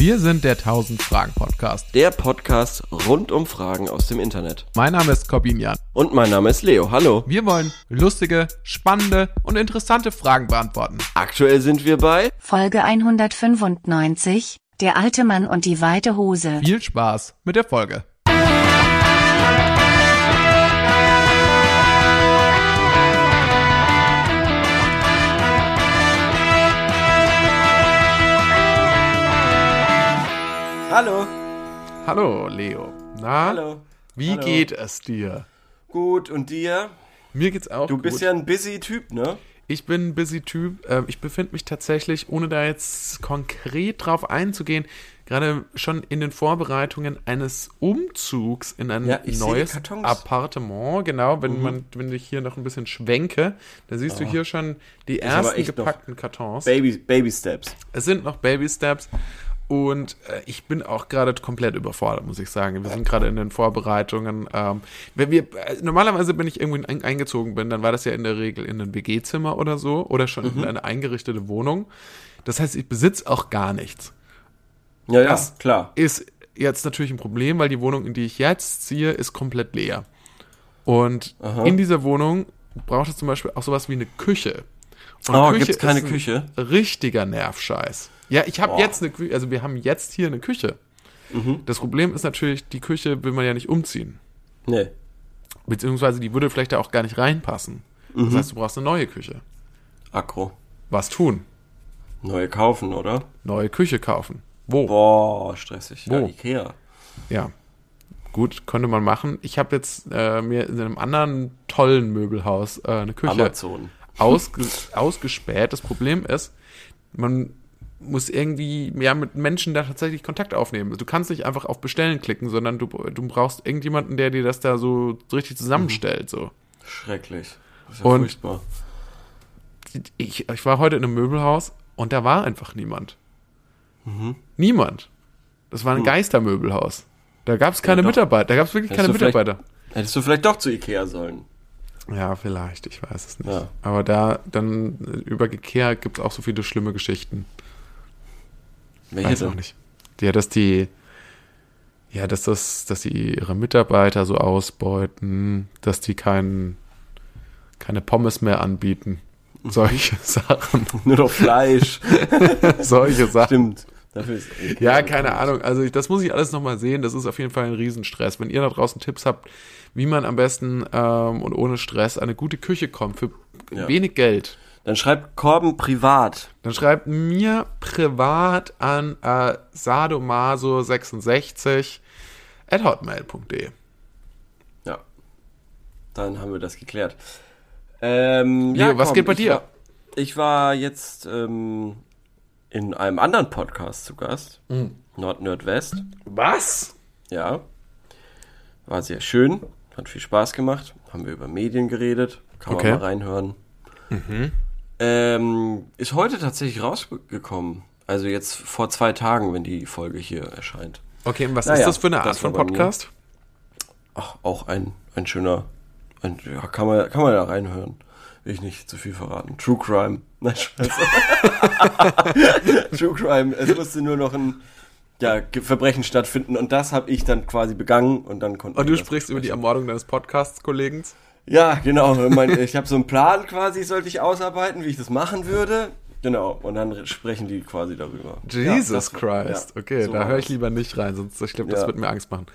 Wir sind der 1000 Fragen Podcast. Der Podcast rund um Fragen aus dem Internet. Mein Name ist Corbin Jan. Und mein Name ist Leo. Hallo. Wir wollen lustige, spannende und interessante Fragen beantworten. Aktuell sind wir bei Folge 195, der alte Mann und die weite Hose. Viel Spaß mit der Folge. Hallo. Hallo, Leo. Na, Hallo. wie Hallo. geht es dir? Gut, und dir? Mir geht's auch Du bist gut. ja ein busy Typ, ne? Ich bin ein busy Typ. Ähm, Ich befinde mich tatsächlich, ohne da jetzt konkret drauf einzugehen, gerade schon in den Vorbereitungen eines Umzugs in ein Ja, neues. Appartement. Genau, Mhm. wenn man, wenn ich hier noch ein bisschen schwenke, da siehst du hier schon die Ah. ersten gepackten Kartons. Baby, Baby Steps. Es sind noch Baby Steps. Und äh, ich bin auch gerade komplett überfordert, muss ich sagen. Wir sind gerade in den Vorbereitungen. Ähm, wenn wir, äh, normalerweise, wenn ich irgendwo ein, eingezogen bin, dann war das ja in der Regel in ein WG-Zimmer oder so oder schon Mhm. in eine eingerichtete Wohnung. Das heißt, ich besitze auch gar nichts. Ja, ja, Das klar. Ist jetzt natürlich ein Problem, weil die Wohnung, in die ich jetzt ziehe, ist komplett leer. Und Aha. in dieser Wohnung braucht es zum Beispiel auch sowas wie eine Küche. Und Oh, Küche gibt's keine Küche? Richtiger Nervscheiß. Ja, ich habe jetzt eine Küche, also wir haben jetzt hier eine Küche. Mhm. Das Problem ist natürlich, die Küche will man ja nicht umziehen. Nee. Beziehungsweise die würde vielleicht da auch gar nicht reinpassen. Mhm. Das heißt, du brauchst eine neue Küche. Akro. Was tun? Neue kaufen, oder? Neue Küche kaufen. Wo? Boah, stressig. Ja, Wo? Ikea. Ja. Gut, könnte man machen. Ich habe jetzt äh, mir in einem anderen tollen Möbelhaus äh, eine Küche Amazon. ausge ausgespäht. Das Problem ist, man muss irgendwie ja mit Menschen da tatsächlich Kontakt aufnehmen. Du kannst nicht einfach auf Bestellen klicken, sondern du, du brauchst irgendjemanden, der dir das da so richtig zusammenstellt. So. Schrecklich. Das ist ja Und- furchtbar. Ich, ich war heute in einem Möbelhaus und da war einfach niemand. Niemand. Das war ein Geistermöbelhaus. Da gab es keine doch. Mitarbeiter. Da gab es wirklich Hättest keine Mitarbeiter. Hättest du vielleicht doch zu Ikea sollen. Ja, vielleicht, ich weiß es nicht. Ja. Aber da, dann über Ikea gibt es auch so viele schlimme Geschichten. Welche Weiß auch nicht. Ja, dass die, ja, dass das, dass die ihre Mitarbeiter so ausbeuten, dass die kein, keine Pommes mehr anbieten. Solche Sachen. Nur noch Fleisch. Solche Sachen. Stimmt. Dafür ist Ja, keine Ahnung. Also ich, das muss ich alles nochmal sehen. Das ist auf jeden Fall ein Riesenstress. Wenn ihr da draußen Tipps habt, wie man am besten ähm, und ohne Stress eine gute Küche kommt für Ja. wenig Geld, Dann schreibt Korben privat. dann schreibt mir privat an äh, sadomaso66 at hotmail.de. Ja. Dann haben wir das geklärt. Ähm, Leo, was geht bei ich dir? War, ich war jetzt ähm, in einem anderen Podcast zu Gast. Mhm. Nord Nordwest. Was? Ja. War sehr schön. Hat viel Spaß gemacht. Haben wir über Medien geredet. Kann Okay. man mal reinhören. Ähm, ist heute tatsächlich rausgekommen. Also jetzt vor zwei Tagen, wenn die Folge hier erscheint. Okay, und was Naja, ist das für eine Art von. Podcast? Ach, auch ein, ein schöner, ein, ja, kann man, kann man da reinhören. Will ich nicht zu viel verraten. True Crime. Nein, Scheiße. True Crime. Es musste nur noch ein ja, Verbrechen stattfinden und das habe ich dann quasi begangen und dann konnte Und du sprichst über die Ermordung deines Podcasts-Kollegen? Ja, genau. Mein, ich habe so einen Plan quasi, sollte ich ausarbeiten, wie ich das machen würde. Genau. Und dann sprechen die quasi darüber. Ja, Jesus das- Christ. ja, okay, so da höre ich lieber nicht rein, sonst ich glaube, das Ja. wird mir Angst machen.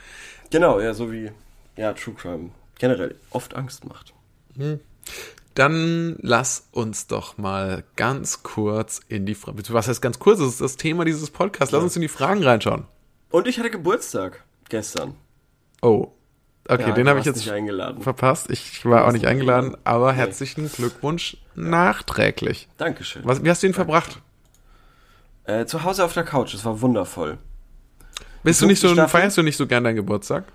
Genau, ja, so wie ja, True Crime generell oft Angst macht. Dann lass uns doch mal ganz kurz in die Fragen. Was heißt ganz kurz? Das ist das Thema dieses Podcasts. Lass uns in die Fragen reinschauen. Und ich hatte Geburtstag gestern. Oh. Okay, Ja, den habe ich jetzt nicht eingeladen. verpasst. Ich war auch nicht eingeladen, eingeladen. aber herzlichen Glückwunsch nachträglich. Dankeschön. Was, wie hast du ihn verbracht? Äh, zu Hause auf der Couch, es war wundervoll. Bist du nicht so, Staffel? feierst du nicht so gern deinen Geburtstag?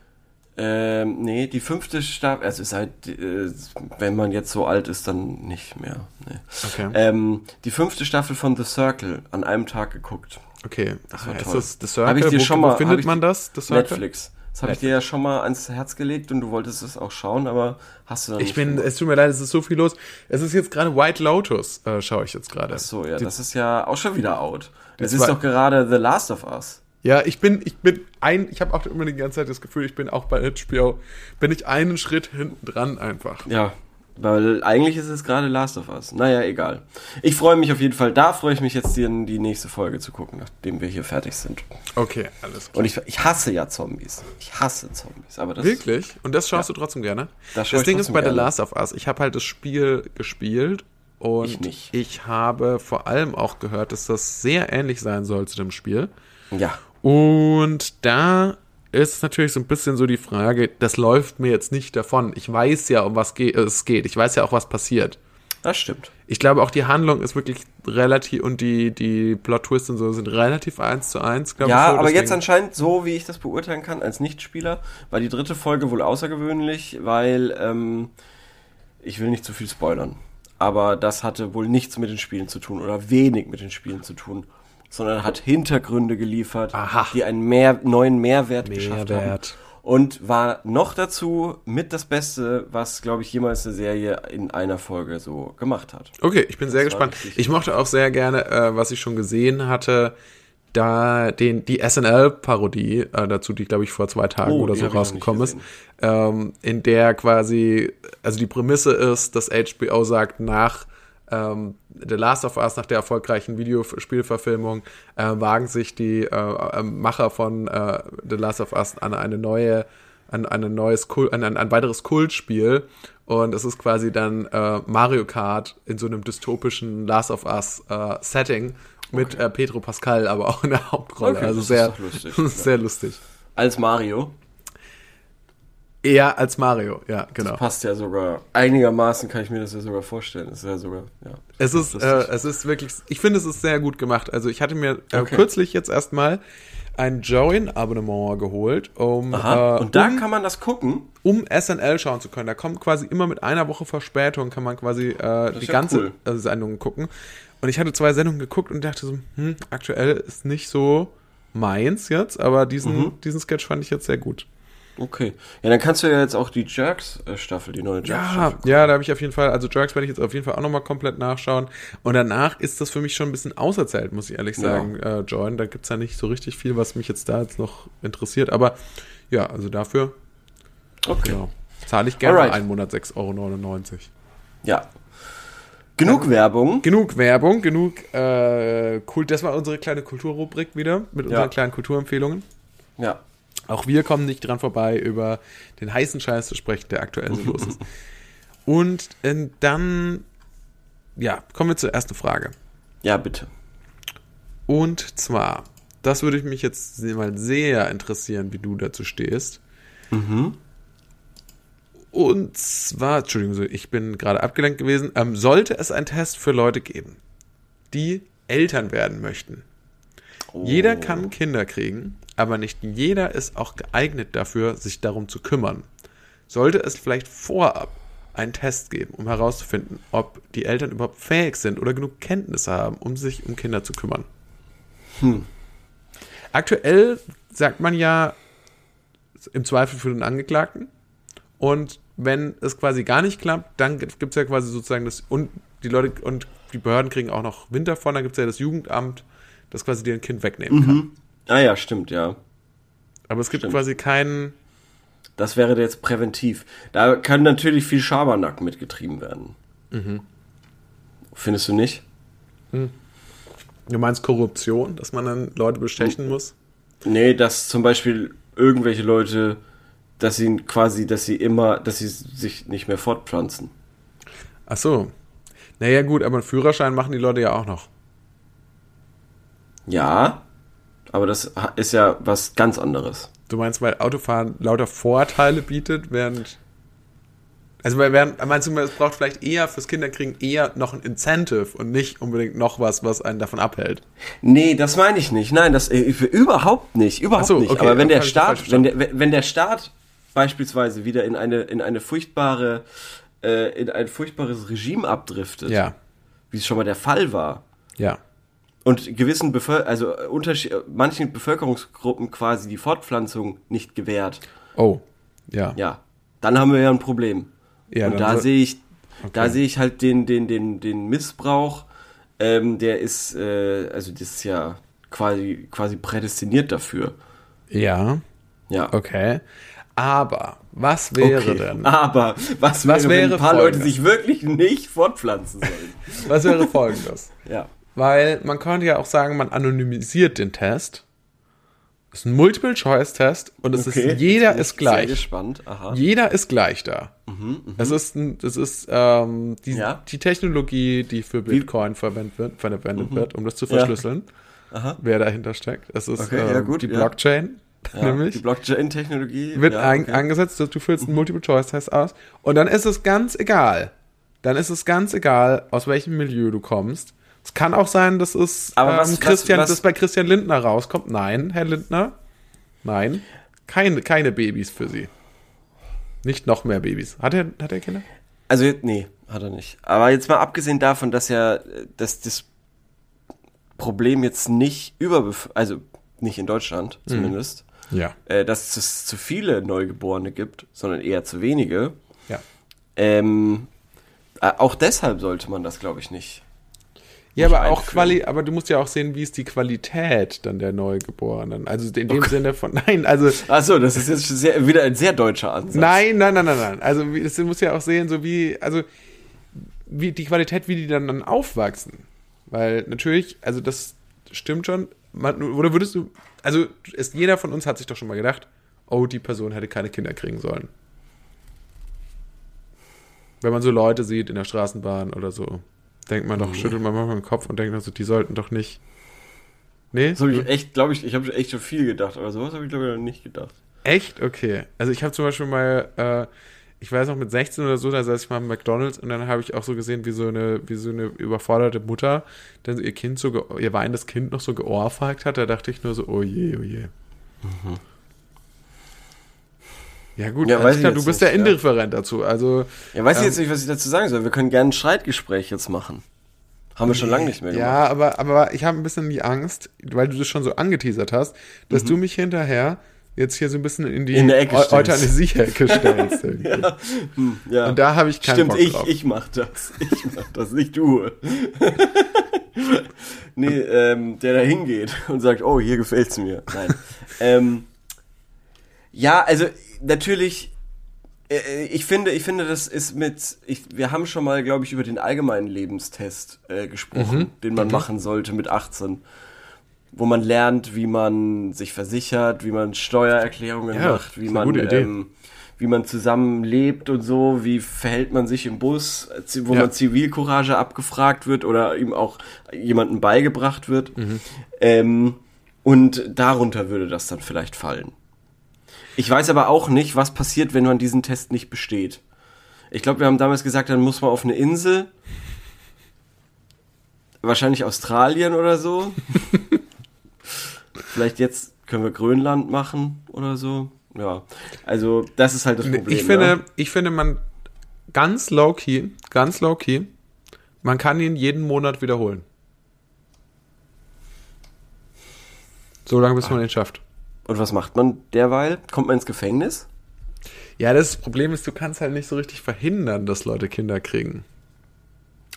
Ähm, nee, die fünfte Staffel, also ist halt, äh, wenn man jetzt so alt ist, dann nicht mehr. Nee. Okay. Ähm, die fünfte Staffel von The Circle an einem Tag geguckt. Okay. war ist toll. das The Circle? Hab ich dir wo, schon mal- findet man das? The Circle? Netflix. Das habe ich dir ja schon mal ans Herz gelegt und du wolltest es auch schauen, aber hast du dann Ich bin, es tut mir leid, es ist so viel los. Es ist jetzt gerade White Lotus, äh, schaue ich jetzt gerade. Ach so, ja, das ist ja auch schon wieder out. Es ist doch gerade The Last of Us. Ja, ich bin, ich bin ein, ich habe auch immer die ganze Zeit das Gefühl, ich bin auch bei HBO, bin ich einen Schritt hinten dran einfach. Ja, weil eigentlich ist es gerade Last of Us. Naja, egal. Ich freue mich auf jeden Fall. Da freue ich mich jetzt, die, die nächste Folge zu gucken, nachdem wir hier fertig sind. Okay, alles klar. Und ich, ich hasse ja Zombies. Ich hasse Zombies. Aber das Wirklich? Und das schaust du trotzdem gerne? Das das Ding ist bei The gerne. Last of Us, ich habe halt das Spiel gespielt und Ich nicht. ich habe vor allem auch gehört, dass das sehr ähnlich sein soll zu dem Spiel. Ja. Und da ist natürlich so ein bisschen so die Frage, das läuft mir jetzt nicht davon. Ich weiß ja, um was ge es geht. Ich weiß ja auch, was passiert. Das stimmt. Ich glaube, auch die Handlung ist wirklich relativ und die, die Plot-Twists und so sind relativ eins zu eins, glaube ich. Ja, so. aber jetzt anscheinend, so wie ich das beurteilen kann, als Nichtspieler, war die dritte Folge wohl außergewöhnlich, weil ähm, ich will nicht zu viel spoilern. Aber das hatte wohl nichts mit den Spielen zu tun oder wenig mit den Spielen zu tun, sondern hat Hintergründe geliefert, Aha. die einen mehr, neuen Mehrwert, geschafft haben. Mehrwert. Und war noch dazu mit das Beste, was, glaube ich, jemals eine Serie in einer Folge so gemacht hat. Okay, ich bin sehr war gespannt. Ich mochte auch sehr gerne, äh, was ich schon gesehen hatte, da den die SNL-Parodie äh, dazu, die glaube ich vor zwei Tagen Oh, oder so rausgekommen ist, ähm, in der quasi, also die Prämisse ist, dass HBO sagt, nach ähm, The Last of Us, nach der erfolgreichen Videospielverfilmung, äh, wagen sich die äh, äh, Macher von äh, The Last of Us an eine neue an, an ein neues Kult, an ein, ein weiteres Kultspiel und es ist quasi dann äh, Mario Kart in so einem dystopischen Last of Us äh, Setting mit äh, Pedro Pascal aber auch in der Hauptrolle. Okay, also sehr lustig. sehr lustig. Als Mario. Eher als Mario, ja, genau. Passt ja sogar. Einigermaßen kann ich mir das ja sogar vorstellen. Das ist ja sogar, ja. Es ist, äh, es ist wirklich, ich finde, es ist sehr gut gemacht. Also ich hatte mir äh, Okay. kürzlich jetzt erstmal ein Join-Abonnement geholt, um, Aha. äh, Und da um, kann man das gucken. um SNL schauen zu können. Da kommt quasi immer mit einer Woche Verspätung, kann man quasi äh, die ja ganze cool. äh, Sendung gucken. Und ich hatte zwei Sendungen geguckt und dachte so, hm, aktuell ist nicht so meins jetzt, aber diesen, Mhm. diesen Sketch fand ich jetzt sehr gut. Okay. Ja, dann kannst du ja jetzt auch die Jerks-Staffel, die neue Ja, Jerks-Staffel. ja, da habe ich auf jeden Fall, also Jerks werde ich jetzt auf jeden Fall auch nochmal komplett nachschauen. Und danach ist das für mich schon ein bisschen auserzählt, muss ich ehrlich Ja. sagen, äh, Join. Da gibt's ja nicht so richtig viel, was mich jetzt da jetzt noch interessiert. Aber ja, also dafür Okay. genau, zahle ich gerne Alright. einen Monat 6,99 Euro. Ja. Genug Werbung. Genug Werbung, genug äh, cool. Das war unsere kleine Kulturrubrik wieder mit unseren Ja. kleinen Kulturempfehlungen. Ja. Auch wir kommen nicht dran vorbei, über den heißen Scheiß zu sprechen, der aktuell so los ist. Und äh, dann, ja, kommen wir zur ersten Frage. Ja, bitte. Und zwar, das würde mich jetzt mal sehr interessieren, wie du dazu stehst. Und zwar, Entschuldigung, so, ich bin gerade abgelenkt gewesen. Ähm, sollte es einen Test für Leute geben, die Eltern werden möchten? Jeder kann Kinder kriegen, aber nicht jeder ist auch geeignet dafür, sich darum zu kümmern. Sollte es vielleicht vorab einen Test geben, um herauszufinden, ob die Eltern überhaupt fähig sind oder genug Kenntnisse haben, um sich um Kinder zu kümmern? Aktuell sagt man ja im Zweifel für den Angeklagten. Und wenn es quasi gar nicht klappt, dann gibt es ja quasi sozusagen das, und die Leute und die Behörden kriegen auch noch Wind davon, dann gibt es ja das Jugendamt, das quasi dir ein Kind wegnehmen kann. Ah ja, stimmt, ja. Aber es gibt Stimmt. quasi keinen. Das wäre jetzt präventiv. Da kann natürlich viel Schabernack mitgetrieben werden. Mhm. Findest du nicht? Du meinst Korruption, dass man dann Leute bestechen muss? Nee, dass zum Beispiel irgendwelche Leute, dass sie quasi, dass sie immer, dass sie sich nicht mehr fortpflanzen. Ach so. Naja, gut, aber einen Führerschein machen die Leute ja auch noch. Ja, aber das ist ja was ganz anderes. Du meinst, weil Autofahren lauter Vorteile bietet, während. Also, während, meinst du, es braucht vielleicht eher fürs Kinderkriegen eher noch ein Incentive und nicht unbedingt noch was, was einen davon abhält? Nee, das meine ich nicht. Nein, das äh, überhaupt nicht, überhaupt so, nicht. okay, Aber wenn der Staat, wenn der, wenn wenn der Staat beispielsweise wieder in eine in eine furchtbare äh, in ein furchtbares Regime abdriftet, Ja, wie es schon mal der Fall war, ja. Und gewissen Bevölker also äh, Unterschied manchen Bevölkerungsgruppen quasi die Fortpflanzung nicht gewährt, Oh, ja. ja, dann haben wir ja ein Problem. Ja, und da so- sehe ich, da Okay. sehe ich halt den, den, den, den Missbrauch, ähm, der ist, äh, also das ist ja quasi, quasi prädestiniert dafür. Ja, Ja. okay. Aber was wäre Okay. denn? Aber was, Was wäre, wenn wäre ein paar Leute Folgendes? sich wirklich nicht fortpflanzen sollen? Was wäre folgendes? ja. Weil man könnte ja auch sagen, man anonymisiert den Test. Es ist ein Multiple-Choice-Test und es Okay, ist, jeder ist gleich. Sehr gespannt. Aha. Jeder ist gleich da. Es ist, es ist ähm, die, Ja. die Technologie, die für Bitcoin verwendet wird, verwendet wird, um das zu verschlüsseln, Aha. wer dahinter steckt. Es ist Okay, ähm, ja, gut, die ja. Blockchain, Ja, nämlich. Die Blockchain-Technologie wird ja, okay. angesetzt, du füllst einen Multiple-Choice-Test aus und dann ist es ganz egal. Dann ist es ganz egal, aus welchem Milieu du kommst. Es kann auch sein, dass es Aber ähm, was- was- Christian, was- dass bei Christian Lindner rauskommt. Nein, Herr Lindner. Nein. Keine, keine Babys für Sie. Nicht noch mehr Babys. Hat er, hat er Kinder? Also, nee, hat er nicht. Aber jetzt mal abgesehen davon, dass ja, dass das Problem jetzt nicht über, also nicht in Deutschland Mhm. zumindest, Ja. äh, dass es zu viele Neugeborene gibt, sondern eher zu wenige. Ja. Ähm, äh, auch deshalb sollte man das, glaube ich, nicht. Ja, aber auch einführen. Quali, aber du musst ja auch sehen, wie ist die Qualität dann der Neugeborenen. Also in dem Sinne von, nein, also Achso, das ist jetzt sehr, wieder ein sehr deutscher Ansatz. Nein, nein, nein, nein, nein. Also das muss ja auch sehen, so wie, also wie die Qualität, wie die dann, dann aufwachsen. Weil natürlich, also das stimmt schon. Man, oder würdest du, also ist, jeder von uns hat sich doch schon mal gedacht, oh, die Person hätte keine Kinder kriegen sollen. Wenn man so Leute sieht in der Straßenbahn oder so, denkt man doch, schüttelt man manchmal den Kopf und denkt, also, die sollten doch nicht. Nee? Das habe ich echt, glaube ich, ich habe echt schon viel gedacht, aber sowas habe ich, glaube ich, noch nicht gedacht. Echt? Okay. Also ich habe zum Beispiel mal, äh, ich weiß noch mit 16 oder so, da saß ich mal im McDonalds und dann habe ich auch so gesehen, wie so eine, wie so eine überforderte Mutter dann ihr Kind so, ihr weinendes Kind noch so geohrfeigt hat. Da dachte ich nur so, oh je, oh je. Ja gut, Ja, weiß ich klar, du bist nicht, ja ja. indifferent dazu. Also Ja, weiß ich Ähm, jetzt nicht, was ich dazu sagen soll. Wir können gerne ein Streitgespräch jetzt machen. Haben wir schon lange nicht mehr gemacht. ja, aber, aber ich habe ein bisschen die Angst, weil du das schon so angeteasert hast, dass du mich hinterher jetzt hier so ein bisschen in die Mhm. In der Ecke. Euthanasie-Ecke stellst. irgendwie. Hm, ja. Und da habe ich keinen Stimmt, Bock ich, drauf. ich mach das. Ich mach das, nicht du. nee, ähm, der da hingeht und sagt, oh, hier gefällt's mir. Nein. ähm, ja, also natürlich, äh, ich finde, ich finde, das ist mit, ich, wir haben schon mal, glaube ich, über den allgemeinen Lebenstest äh, gesprochen, Mhm. den man machen sollte mit 18. Wo man lernt, wie man sich versichert, wie man Steuererklärungen Ja, macht, wie man ähm, wie man zusammen lebt und so, wie verhält man sich im Bus, äh, wo Ja. man Zivilcourage abgefragt wird oder ihm auch jemandem beigebracht wird. Mhm. Ähm, und darunter würde das dann vielleicht fallen. Ich weiß aber auch nicht, was passiert, wenn man diesen Test nicht besteht. Ich glaube, wir haben damals gesagt, dann muss man auf eine Insel. Wahrscheinlich Australien oder so. Vielleicht jetzt können wir Grönland machen oder so. Ja, also das ist halt das Problem. ich finde, ne? ich finde, man ganz low key, ganz low key, man kann ihn jeden Monat wiederholen. So lange, bis man ihn schafft. Und was macht man derweil? Kommt man ins Gefängnis? Ja, das Problem ist, du kannst halt nicht so richtig verhindern, dass Leute Kinder kriegen.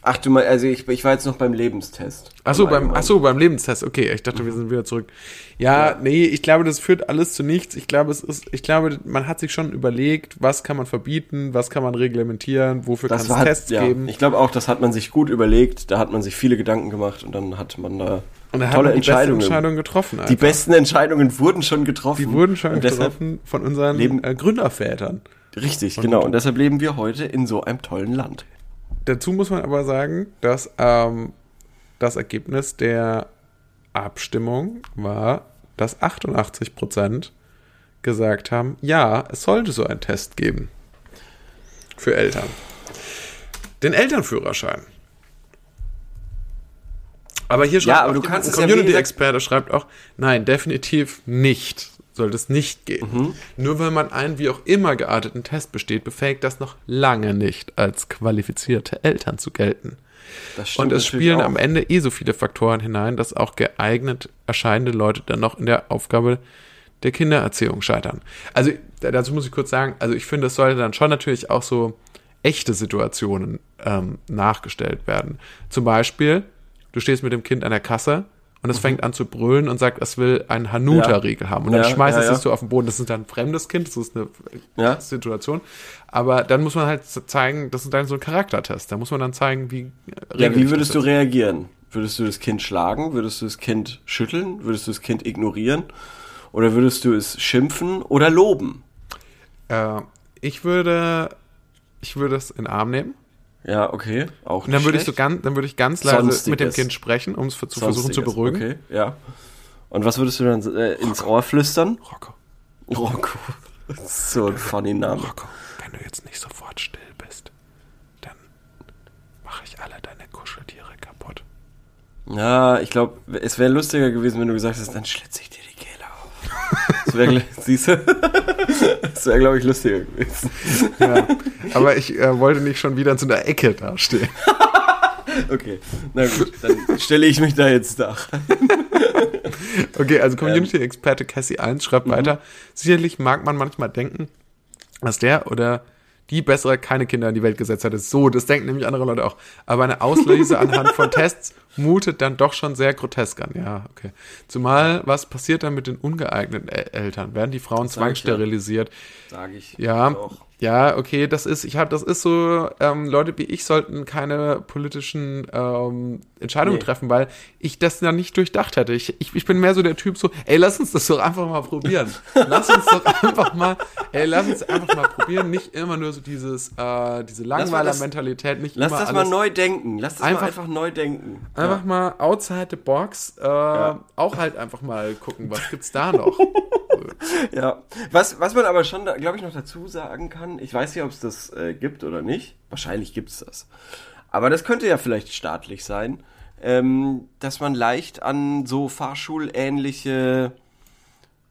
Ach du mal, also ich, ich war jetzt noch beim Lebenstest. Ach so, Im beim, ach so, beim Lebenstest. Okay, ich dachte, wir sind wieder zurück. Ja, Ja. nee, ich glaube, das führt alles zu nichts. Ich glaube, es ist, ich glaube, man hat sich schon überlegt, was kann man verbieten, was kann man reglementieren, wofür kann Das es war Tests ja, geben. Ich glaube auch, das hat man sich gut überlegt. Da hat man sich viele Gedanken gemacht und dann hat man da Und da hat tolle man die beste Entscheidungen. Entscheidung getroffen. Die einfach. besten Entscheidungen wurden schon getroffen. Die wurden schon getroffen von unseren leben- äh, Gründervätern. Richtig, Und- genau. Und deshalb leben wir heute in so einem tollen Land. Dazu muss man aber sagen, dass ähm, das Ergebnis der Abstimmung war, dass 88 Prozent gesagt haben, ja, es sollte so einen Test geben für Eltern. Den Elternführerschein. Aber hier schreibt Ja, aber auch du kannst ein es ja, Community-Experte schreibt auch, nein, definitiv nicht. Sollte es nicht gehen. Mhm. Nur weil man einen wie auch immer gearteten Test besteht, befähigt das noch lange nicht, als qualifizierte Eltern zu gelten. Das stimmt Und es spielen auch. am Ende eh so viele Faktoren hinein, dass auch geeignet erscheinende Leute dann noch in der Aufgabe der Kindererziehung scheitern. Also da- dazu muss ich kurz sagen, also ich finde, es sollte dann schon natürlich auch so echte Situationen ähm, nachgestellt werden. Zum Beispiel, du stehst mit dem Kind an der Kasse und es fängt an zu brüllen und sagt, es will einen Hanuta-Riegel haben. Und dann Mhm. Ja, schmeißt ja, es ja. so auf den Boden. Das ist dann ein fremdes Kind, das ist eine Ja. Situation. Aber dann muss man halt zeigen, das ist dann so ein Charaktertest. Da muss man dann zeigen, wie Ja, wie würdest du reagieren? Würdest du das Kind schlagen? Würdest du das Kind schütteln? Würdest du das Kind ignorieren? Oder würdest du es schimpfen oder loben? Äh, ich würde, ich würde es in den Arm nehmen. Ja, okay. Auch Und dann nicht würde ich so ganz, dann würde ich ganz leise Sonstiges. mit dem Kind sprechen, um es zu versuchen zu Sonstiges. beruhigen. Okay, ja. Und was würdest du dann äh, ins Ohr flüstern? Rocco, Rocco. So ein funny Name. Rocco, wenn du jetzt nicht sofort still bist, dann mache ich alle deine Kuscheltiere kaputt. Ja, ich glaube, es wäre lustiger gewesen, wenn du gesagt hast, dann schlitze ich dir die Kehle auf. Das wäre, siehst du? Das wäre, glaube ich, lustiger gewesen. Ja, aber ich äh, wollte nicht schon wieder so einer Ecke dastehen. Okay, na gut, dann stelle ich mich da jetzt da. Okay, also Ähm. Community-Experte Cassie 1 schreibt Mhm. weiter. Sicherlich mag man manchmal denken, dass der oder die bessere keine Kinder in die Welt gesetzt ist so, das denken nämlich andere Leute auch. Aber eine Auslese anhand von Tests mutet dann doch schon sehr grotesk an. Ja, okay. Zumal, was passiert dann mit den ungeeigneten El Eltern? Werden die Frauen sag zwangssterilisiert? Sage ich. Ja, Auch. Ja, okay, das ist, ich habe, das ist so, ähm, Leute wie ich sollten keine politischen ähm, Entscheidungen Nee. treffen, weil ich das dann nicht durchdacht hätte. Ich, ich, ich bin mehr so der Typ so, ey, lass uns das doch einfach mal probieren. Lass uns doch einfach mal, ey, lass uns einfach mal probieren. Nicht immer nur so dieses, äh, diese Langweiler-Mentalität, nicht Lass immer das mal neu denken. Lass das Einfach- mal einfach neu denken. Einfach mal outside the box, äh, auch halt einfach mal gucken, was gibt's da noch. Ja, was, was man aber schon, glaube ich, noch dazu sagen kann, ich weiß nicht, ob es das äh, gibt oder nicht. Wahrscheinlich gibt es das. Aber das könnte ja vielleicht staatlich sein, ähm, dass man leicht an so fahrschulähnliche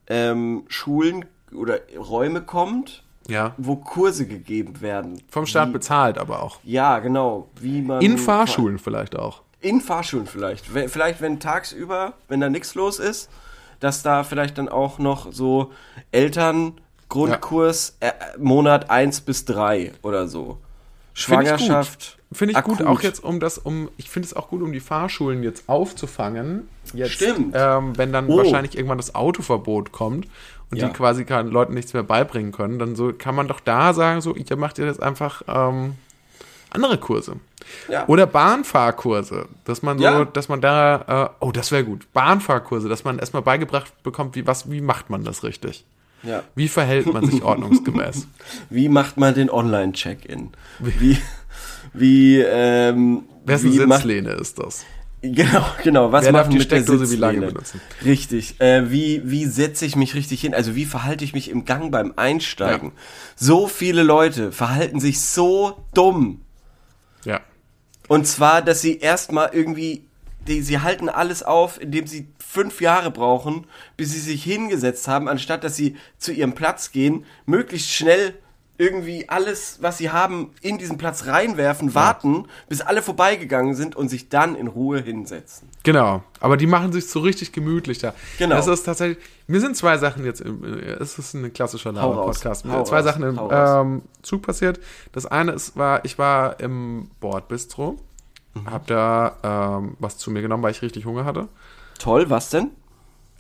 ähm, Schulen oder Räume kommt, Ja. wo Kurse gegeben werden. Vom Staat Wie- bezahlt aber auch. Ja, genau. Wie man In Fahrschulen vielleicht auch. In Fahrschulen vielleicht. Vielleicht, wenn tagsüber, wenn da nichts los ist, dass da vielleicht dann auch noch so Eltern Grundkurs äh, Monat 1 bis 3 oder so. Gut. Schwangerschaft. Finde ich gut, akut. auch jetzt um das, um, ich finde es auch gut, um die Fahrschulen jetzt aufzufangen. Jetzt, Stimmt. Ähm, wenn dann Oh. wahrscheinlich irgendwann das Autoverbot kommt und Ja. die quasi keinen Leuten nichts mehr beibringen können, dann so kann man doch da sagen, so, ihr macht ihr jetzt einfach ähm, andere Kurse. Ja. Oder Bahnfahrkurse, dass man so, Ja. dass man da, äh, oh, das wäre gut. Bahnfahrkurse, dass man erstmal beigebracht bekommt, wie, was, wie macht man das richtig? Ja. Wie verhält man sich ordnungsgemäß? Wie macht man den Online-Check-In? Wie, wie, ähm, Wessen wie Sitzlehne ist das? Genau, genau. Was Wer darf machen die mit der Steckdose wie lange benutzen? Richtig. Äh, wie wie setze ich mich richtig hin? Also wie verhalte ich mich im Gang beim Einsteigen? Ja. So viele Leute verhalten sich so dumm. Und zwar, dass sie erstmal irgendwie, die, sie halten alles auf, indem sie fünf Jahre brauchen, bis sie sich hingesetzt haben, anstatt dass sie zu ihrem Platz gehen, möglichst schnell irgendwie alles, was sie haben, in diesen Platz reinwerfen, warten, bis alle vorbeigegangen sind und sich dann in Ruhe hinsetzen. Genau, aber die machen sich so richtig gemütlich da. Genau. Das ist tatsächlich, mir sind zwei Sachen jetzt, im, äh, es ist ein klassischer Laber-Podcast, mir zwei raus, Sachen im ähm, Zug passiert. Das eine ist, war, ich war im Bordbistro, Mhm. hab da ähm, was zu mir genommen, weil ich richtig Hunger hatte. Toll, was denn?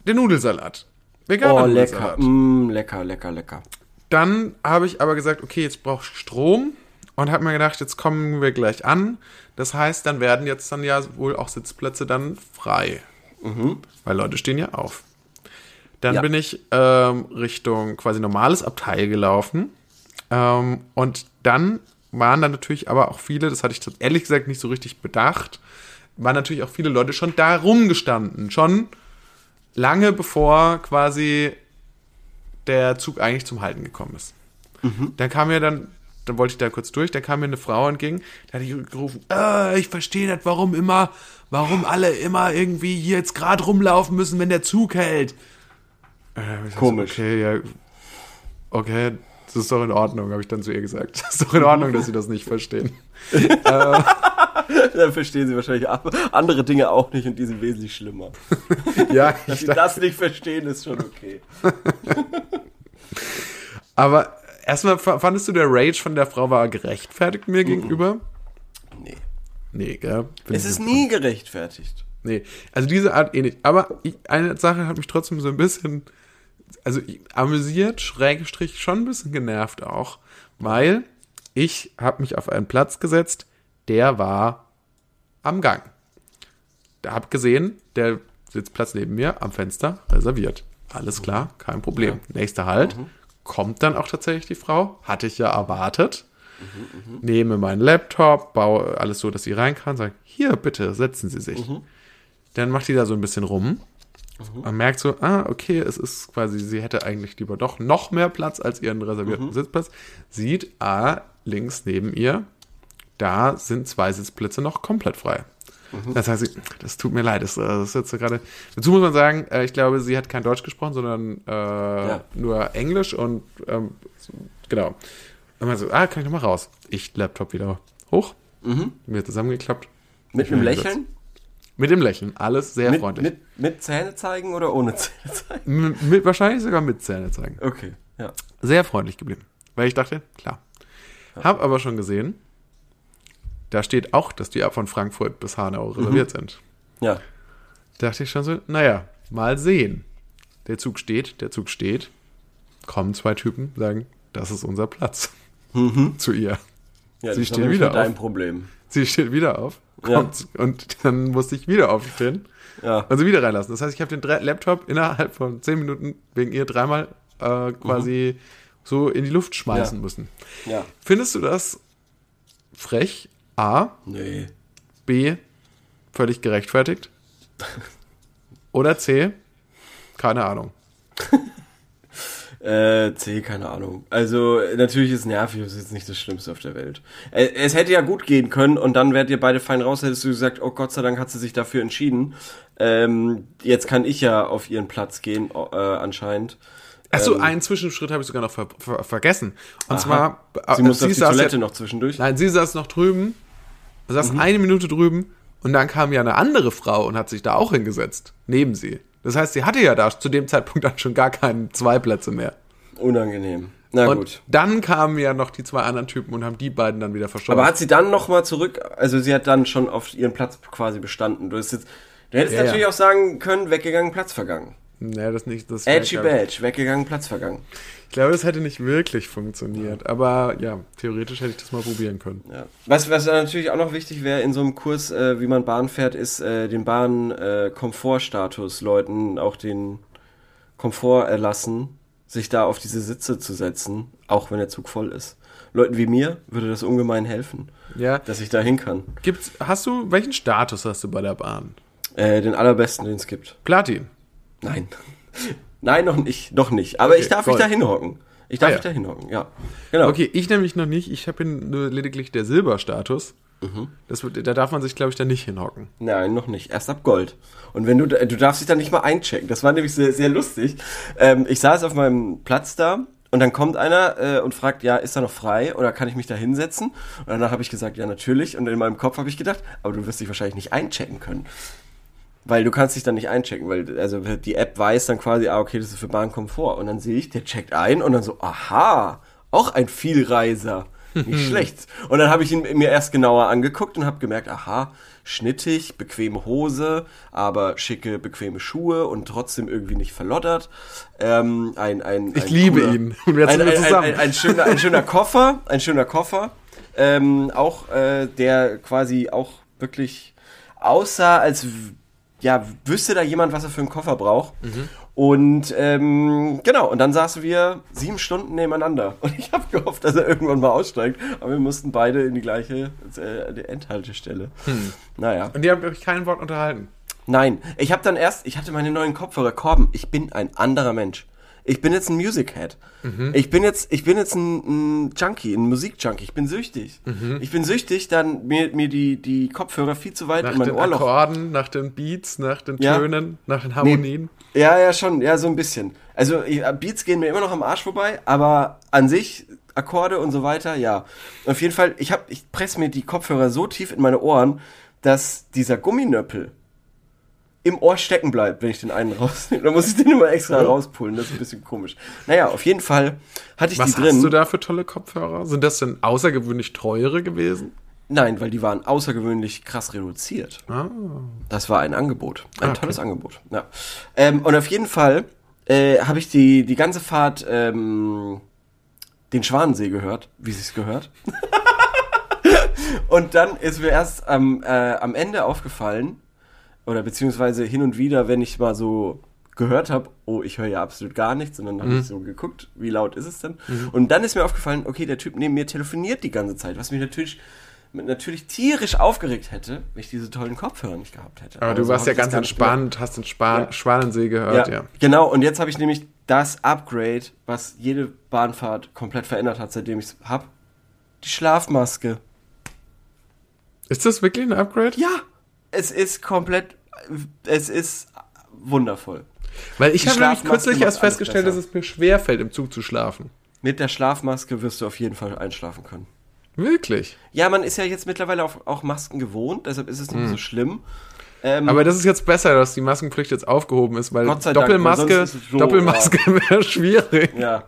Den Nudelsalat. Veganer Oh, lecker. Mm, lecker, lecker, lecker. Dann habe ich aber gesagt, okay, jetzt brauche ich Strom und habe mir gedacht, jetzt kommen wir gleich an. Das heißt, dann werden jetzt dann ja wohl auch Sitzplätze dann frei. Weil Leute stehen ja auf. Dann Ja. bin ich ähm, Richtung quasi normales Abteil gelaufen. Ähm, und dann waren da natürlich aber auch viele, das hatte ich ehrlich gesagt nicht so richtig bedacht, waren natürlich auch viele Leute schon da rumgestanden. Schon lange bevor quasi der Zug eigentlich zum Halten gekommen ist. Dann kam mir dann, dann wollte ich da kurz durch, da kam mir eine Frau entgegen, da hatte ich gerufen, äh, ich verstehe nicht, warum immer, warum alle immer irgendwie hier jetzt gerade rumlaufen müssen, wenn der Zug hält. Äh, ich so, Komisch. Okay, ja, okay, das ist doch in Ordnung, habe ich dann zu ihr gesagt. Das ist doch in Ordnung, dass sie das nicht verstehen. äh, Dann verstehen sie wahrscheinlich andere Dinge auch nicht und die sind wesentlich schlimmer. Ja, Dass sie das nicht verstehen, ist schon okay. Aber erstmal fa- fandest du der Rage von der Frau war gerechtfertigt mir gegenüber? Nee. Nee, gell? Find Es ist nie gerechtfertigt. Nee, also diese Art eh nicht. Aber ich, eine Sache hat mich trotzdem so ein bisschen, also amüsiert, Schrägstrich, schon ein bisschen genervt auch, weil ich habe mich auf einen Platz gesetzt, der war am Gang. Da hab gesehen, der Sitzplatz neben mir am Fenster reserviert. Alles klar, kein Problem. Nächster Halt, kommt dann auch tatsächlich die Frau, hatte ich ja erwartet. Nehme meinen Laptop, baue alles so, dass sie rein kann, sage, hier, bitte, setzen Sie sich. Dann macht die da so ein bisschen rum. Man merkt so, ah, okay, es ist quasi, sie hätte eigentlich lieber doch noch mehr Platz als ihren reservierten Sitzplatz. Sieht, ah, links neben ihr, da sind zwei Sitzplätze noch komplett frei. Das heißt, das tut mir leid, das, äh, das ist jetzt so gerade. Dazu muss man sagen, äh, ich glaube, sie hat kein Deutsch gesprochen, sondern äh, nur Englisch und ähm, genau. Und man so, ah, kann ich noch mal raus? Ich Laptop wieder hoch, mir zusammengeklappt. Mit einem Lächeln? Mit dem Lächeln, alles sehr Mit, freundlich. mit, mit Zähne zeigen oder ohne Zähne zeigen? Mit, mit, wahrscheinlich sogar mit Zähne zeigen. Okay, ja. Sehr freundlich geblieben. Weil ich dachte, klar. Hab aber schon gesehen, da steht auch, dass die ab von Frankfurt bis Hanau reserviert sind. Ja. dachte ich schon so, naja, mal sehen. Der Zug steht, der Zug steht. Kommen zwei Typen, sagen, das ist unser Platz. Zu ihr. ja Sie das steht wieder nicht dein auf. Problem. Sie steht wieder auf. Ja. Und dann musste ich wieder aufstehen Ja. und sie wieder reinlassen. Das heißt, ich habe den Laptop innerhalb von zehn Minuten wegen ihr dreimal äh, quasi so in die Luft schmeißen Ja. müssen. Findest du das frech? A. Nee. B. Völlig gerechtfertigt? Oder C. Keine Ahnung. Äh, C, keine Ahnung. Also, natürlich ist nervig, das ist jetzt nicht das Schlimmste auf der Welt. Äh, es hätte ja gut gehen können und dann wärt ihr beide fein raus, hättest du gesagt, oh Gott sei Dank hat sie sich dafür entschieden. Ähm, jetzt kann ich ja auf ihren Platz gehen, äh, anscheinend. Achso, Ähm. einen Zwischenschritt habe ich sogar noch ver ver vergessen. Und Aha. zwar, Sie äh, muss auf die saß Toilette ja, noch zwischendurch. Nein, sie saß noch drüben, saß Mhm. eine Minute drüben und dann kam ja eine andere Frau und hat sich da auch hingesetzt, neben sie. Das heißt, sie hatte ja da zu dem Zeitpunkt dann schon gar keinen zwei Plätze mehr. Unangenehm. Na und gut. dann kamen ja noch die zwei anderen Typen und haben die beiden dann wieder verschoben. Aber hat sie dann nochmal zurück, also sie hat dann schon auf ihren Platz quasi bestanden. Du, jetzt, du hättest Ja, natürlich ja. auch sagen können, weggegangen, Platz vergangen. Nee, das nicht. Das Edgy Badge, weggegangen, Platz vergangen. Ich glaube, das hätte nicht wirklich funktioniert. Aber ja, theoretisch hätte ich das mal probieren können. Ja. Was, was natürlich auch noch wichtig wäre in so einem Kurs, äh, wie man Bahn fährt, ist äh, den Bahn-Komfortstatus Leuten auch den Komfort erlassen, sich da auf diese Sitze zu setzen, auch wenn der Zug voll ist. Leuten wie mir würde das ungemein helfen, Ja. dass ich da hin kann. Gibt's, hast du, welchen Status hast du bei der Bahn? Äh, den allerbesten, den es gibt. Platin. Nein. Nein, noch nicht, noch nicht. Aber Okay, ich darf Gold. mich da hinhocken. Ich darf Ah, ja. mich da hinhocken, ja. Genau. Okay, ich nämlich noch nicht. Ich habe nur lediglich der Silberstatus. Mhm. Das, da darf man sich, glaube ich, da nicht hinhocken. Nein, noch nicht. Erst ab Gold. Und wenn du, du darfst dich da nicht mal einchecken. Das war nämlich sehr, sehr lustig. Ähm, ich saß auf meinem Platz da und dann kommt einer äh, und fragt, ja, ist da noch frei oder kann ich mich da hinsetzen? Und danach habe ich gesagt, ja, natürlich. Und in meinem Kopf habe ich gedacht, aber du wirst dich wahrscheinlich nicht einchecken können. Weil du kannst dich dann nicht einchecken, weil also die App weiß dann quasi, ah, okay, das ist für Bahnkomfort. Und dann sehe ich, der checkt ein und dann so, aha, auch ein Vielreiser. Nicht schlecht. Und dann habe ich ihn mir erst genauer angeguckt und habe gemerkt, aha, schnittig, bequeme Hose, aber schicke, bequeme Schuhe und trotzdem irgendwie nicht verloddert. Ähm, ein, ein, Ich ein liebe cooler- ihn. Und jetzt ein, sind wir zusammen. Ein, ein, ein, schöner, ein schöner Koffer, ein schöner Koffer, ähm, auch äh, der quasi auch wirklich aussah, als ja, wüsste da jemand, was er für einen Koffer braucht. Und ähm, genau, und dann saßen wir sieben Stunden nebeneinander. Und ich habe gehofft, dass er irgendwann mal aussteigt. Aber wir mussten beide in die gleiche äh, die Endhaltestelle. Naja. Und die haben euch kein Wort unterhalten. Nein, ich habe dann erst, ich hatte meine neuen Kopfhörer. Korben, ich bin ein anderer Mensch. Ich bin jetzt ein Music Head. Mhm. Ich bin jetzt, ich bin jetzt ein, ein Junkie, ein Musikjunkie. Ich bin süchtig. Ich bin süchtig, dann mir, mir die, die Kopfhörer viel zu weit Mhm. Nach in mein den Ohrloch. Akkorden, nach den Beats, nach den Ja. Tönen, nach den Harmonien. Ja, ja, schon, ja, so ein bisschen. Also ich- Beats gehen mir immer noch am Arsch vorbei, aber an sich Akkorde und so weiter, ja. Auf jeden Fall, ich hab, ich presse mir die Kopfhörer so tief in meine Ohren, dass dieser Gumminöppel im Ohr stecken bleibt, wenn ich den einen rausnehme. Dann muss ich den immer extra rauspullen. Das ist ein bisschen komisch. Naja, auf jeden Fall hatte ich Was die drin. hast du da für tolle Kopfhörer? Sind das denn außergewöhnlich teure gewesen? Nein, weil die waren außergewöhnlich krass reduziert. Ah. Das war ein Angebot. Ein Ah, tolles Angebot. Ja. Ähm, und auf jeden Fall äh, habe ich die, die ganze Fahrt ähm, den Schwanensee gehört, wie sich's gehört. und dann ist mir erst am, äh, am Ende aufgefallen, oder beziehungsweise hin und wieder, wenn ich mal so gehört habe, oh, ich höre ja absolut gar nichts, und dann habe ich so geguckt, wie laut ist es denn? Und dann ist mir aufgefallen, okay, der Typ neben mir telefoniert die ganze Zeit, was mich natürlich natürlich tierisch aufgeregt hätte, wenn ich diese tollen Kopfhörer nicht gehabt hätte. Aber du so warst ja ganz entspannt, hast den Span Ja. Schwanensee gehört, ja. ja, genau. Und jetzt habe ich nämlich das Upgrade, was jede Bahnfahrt komplett verändert hat, seitdem ich es habe. Die Schlafmaske. Ist das wirklich ein Upgrade? Ja, es ist komplett, es ist wundervoll. Weil ich Die habe nämlich kürzlich erst festgestellt, dass es mir schwerfällt, im Zug zu schlafen. Mit der Schlafmaske wirst du auf jeden Fall einschlafen können. Wirklich. Ja, man ist ja jetzt mittlerweile auch, auch Masken gewohnt, deshalb ist es nicht mehr so schlimm. Ähm, Hm. Aber das ist jetzt besser, dass die Maskenpflicht jetzt aufgehoben ist, weil Dank, Doppelmaske, so, Doppelmaske wäre schwierig. Ja,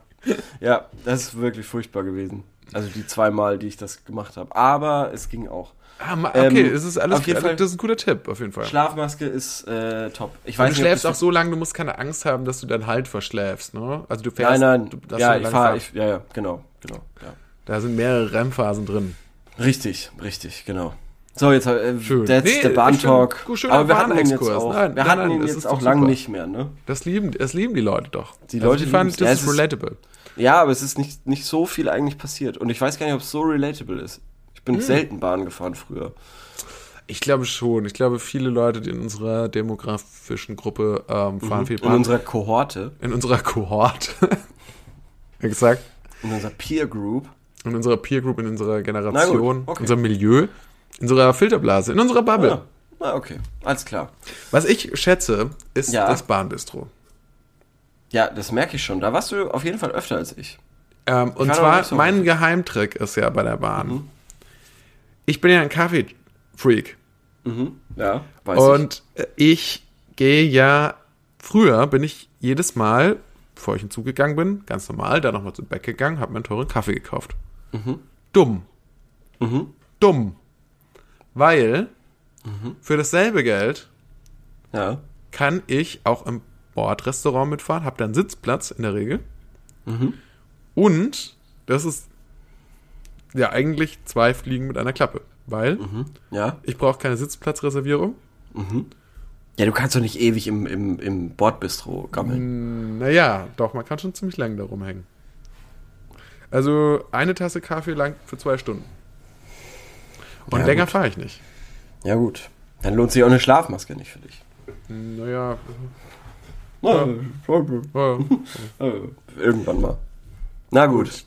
ja, das ist wirklich furchtbar gewesen. Also die zweimal, die ich das gemacht habe. Aber es ging auch. Ah, okay, Ähm, es ist alles, auf jeden Fall- das ist ein guter Tipp, auf jeden Fall. Schlafmaske ist äh, top. Ich weiß du nicht, schläfst auch so lange, du musst keine Angst haben, dass du deinen Halt verschläfst, ne? Also du Nein, fährst, nein. Du, dass ja, du ich fahrst. Ich, ja, ja, genau, genau. Ja. Da sind mehrere REM-Phasen drin. Richtig, richtig, genau. So, jetzt äh, Schön. that's Nee, der Bahntalk. Aber wir hatten ihn jetzt auch, Nein, wir nein, hatten nein, ihn das jetzt ist auch doch lang super. nicht mehr, ne? Das lieben, das lieben die Leute doch. Die also Leute die fanden, das ist- relatable. Ja, aber es ist nicht, nicht so viel eigentlich passiert. Und ich weiß gar nicht, ob es so relatable ist. Ich Hm. bin selten Bahn gefahren früher. Ich glaube schon. Ich glaube, viele Leute, die in unserer demografischen Gruppe ähm, fahren viel In Bahn. unserer Kohorte, in unserer Kohorte. Exakt. in unserer Peer Group. In unserer Peer Group, in unserer Generation, okay. unserem Milieu, in unserer Filterblase, in unserer Bubble. Ja. Na, okay. Alles klar. Was ich schätze, ist Ja. das Bahnbistro. Ja, das merke ich schon. Da warst du auf jeden Fall öfter als ich. Ähm, und zwar, so mein. Geheimtrick ist ja bei der Bahn. Mhm. Ich bin ja ein Kaffee-Freak. Ja, weiß ich. Und äh, ich gehe ja, früher bin ich jedes Mal, bevor ich in den Zug gegangen bin, ganz normal, da nochmal zum Bäck gegangen, habe mir einen teuren Kaffee gekauft. Mhm. Dumm. Dumm. Weil Mhm. für dasselbe Geld Ja. kann ich auch im Bordrestaurant mitfahren, habe dann Sitzplatz in der Regel. Mhm. Und das ist ja eigentlich zwei Fliegen mit einer Klappe. Weil Ja. ich brauche keine Sitzplatzreservierung. Ja, du kannst doch nicht ewig im, im, im Bordbistro gammeln. Naja, doch, man kann schon ziemlich lange da rumhängen. Also eine Tasse Kaffee lang für zwei Stunden. Und Ja, länger fahre ich nicht. Ja, gut. Dann lohnt sich auch eine Schlafmaske nicht für dich. Naja, Ja. äh, Irgendwann mal. Na gut.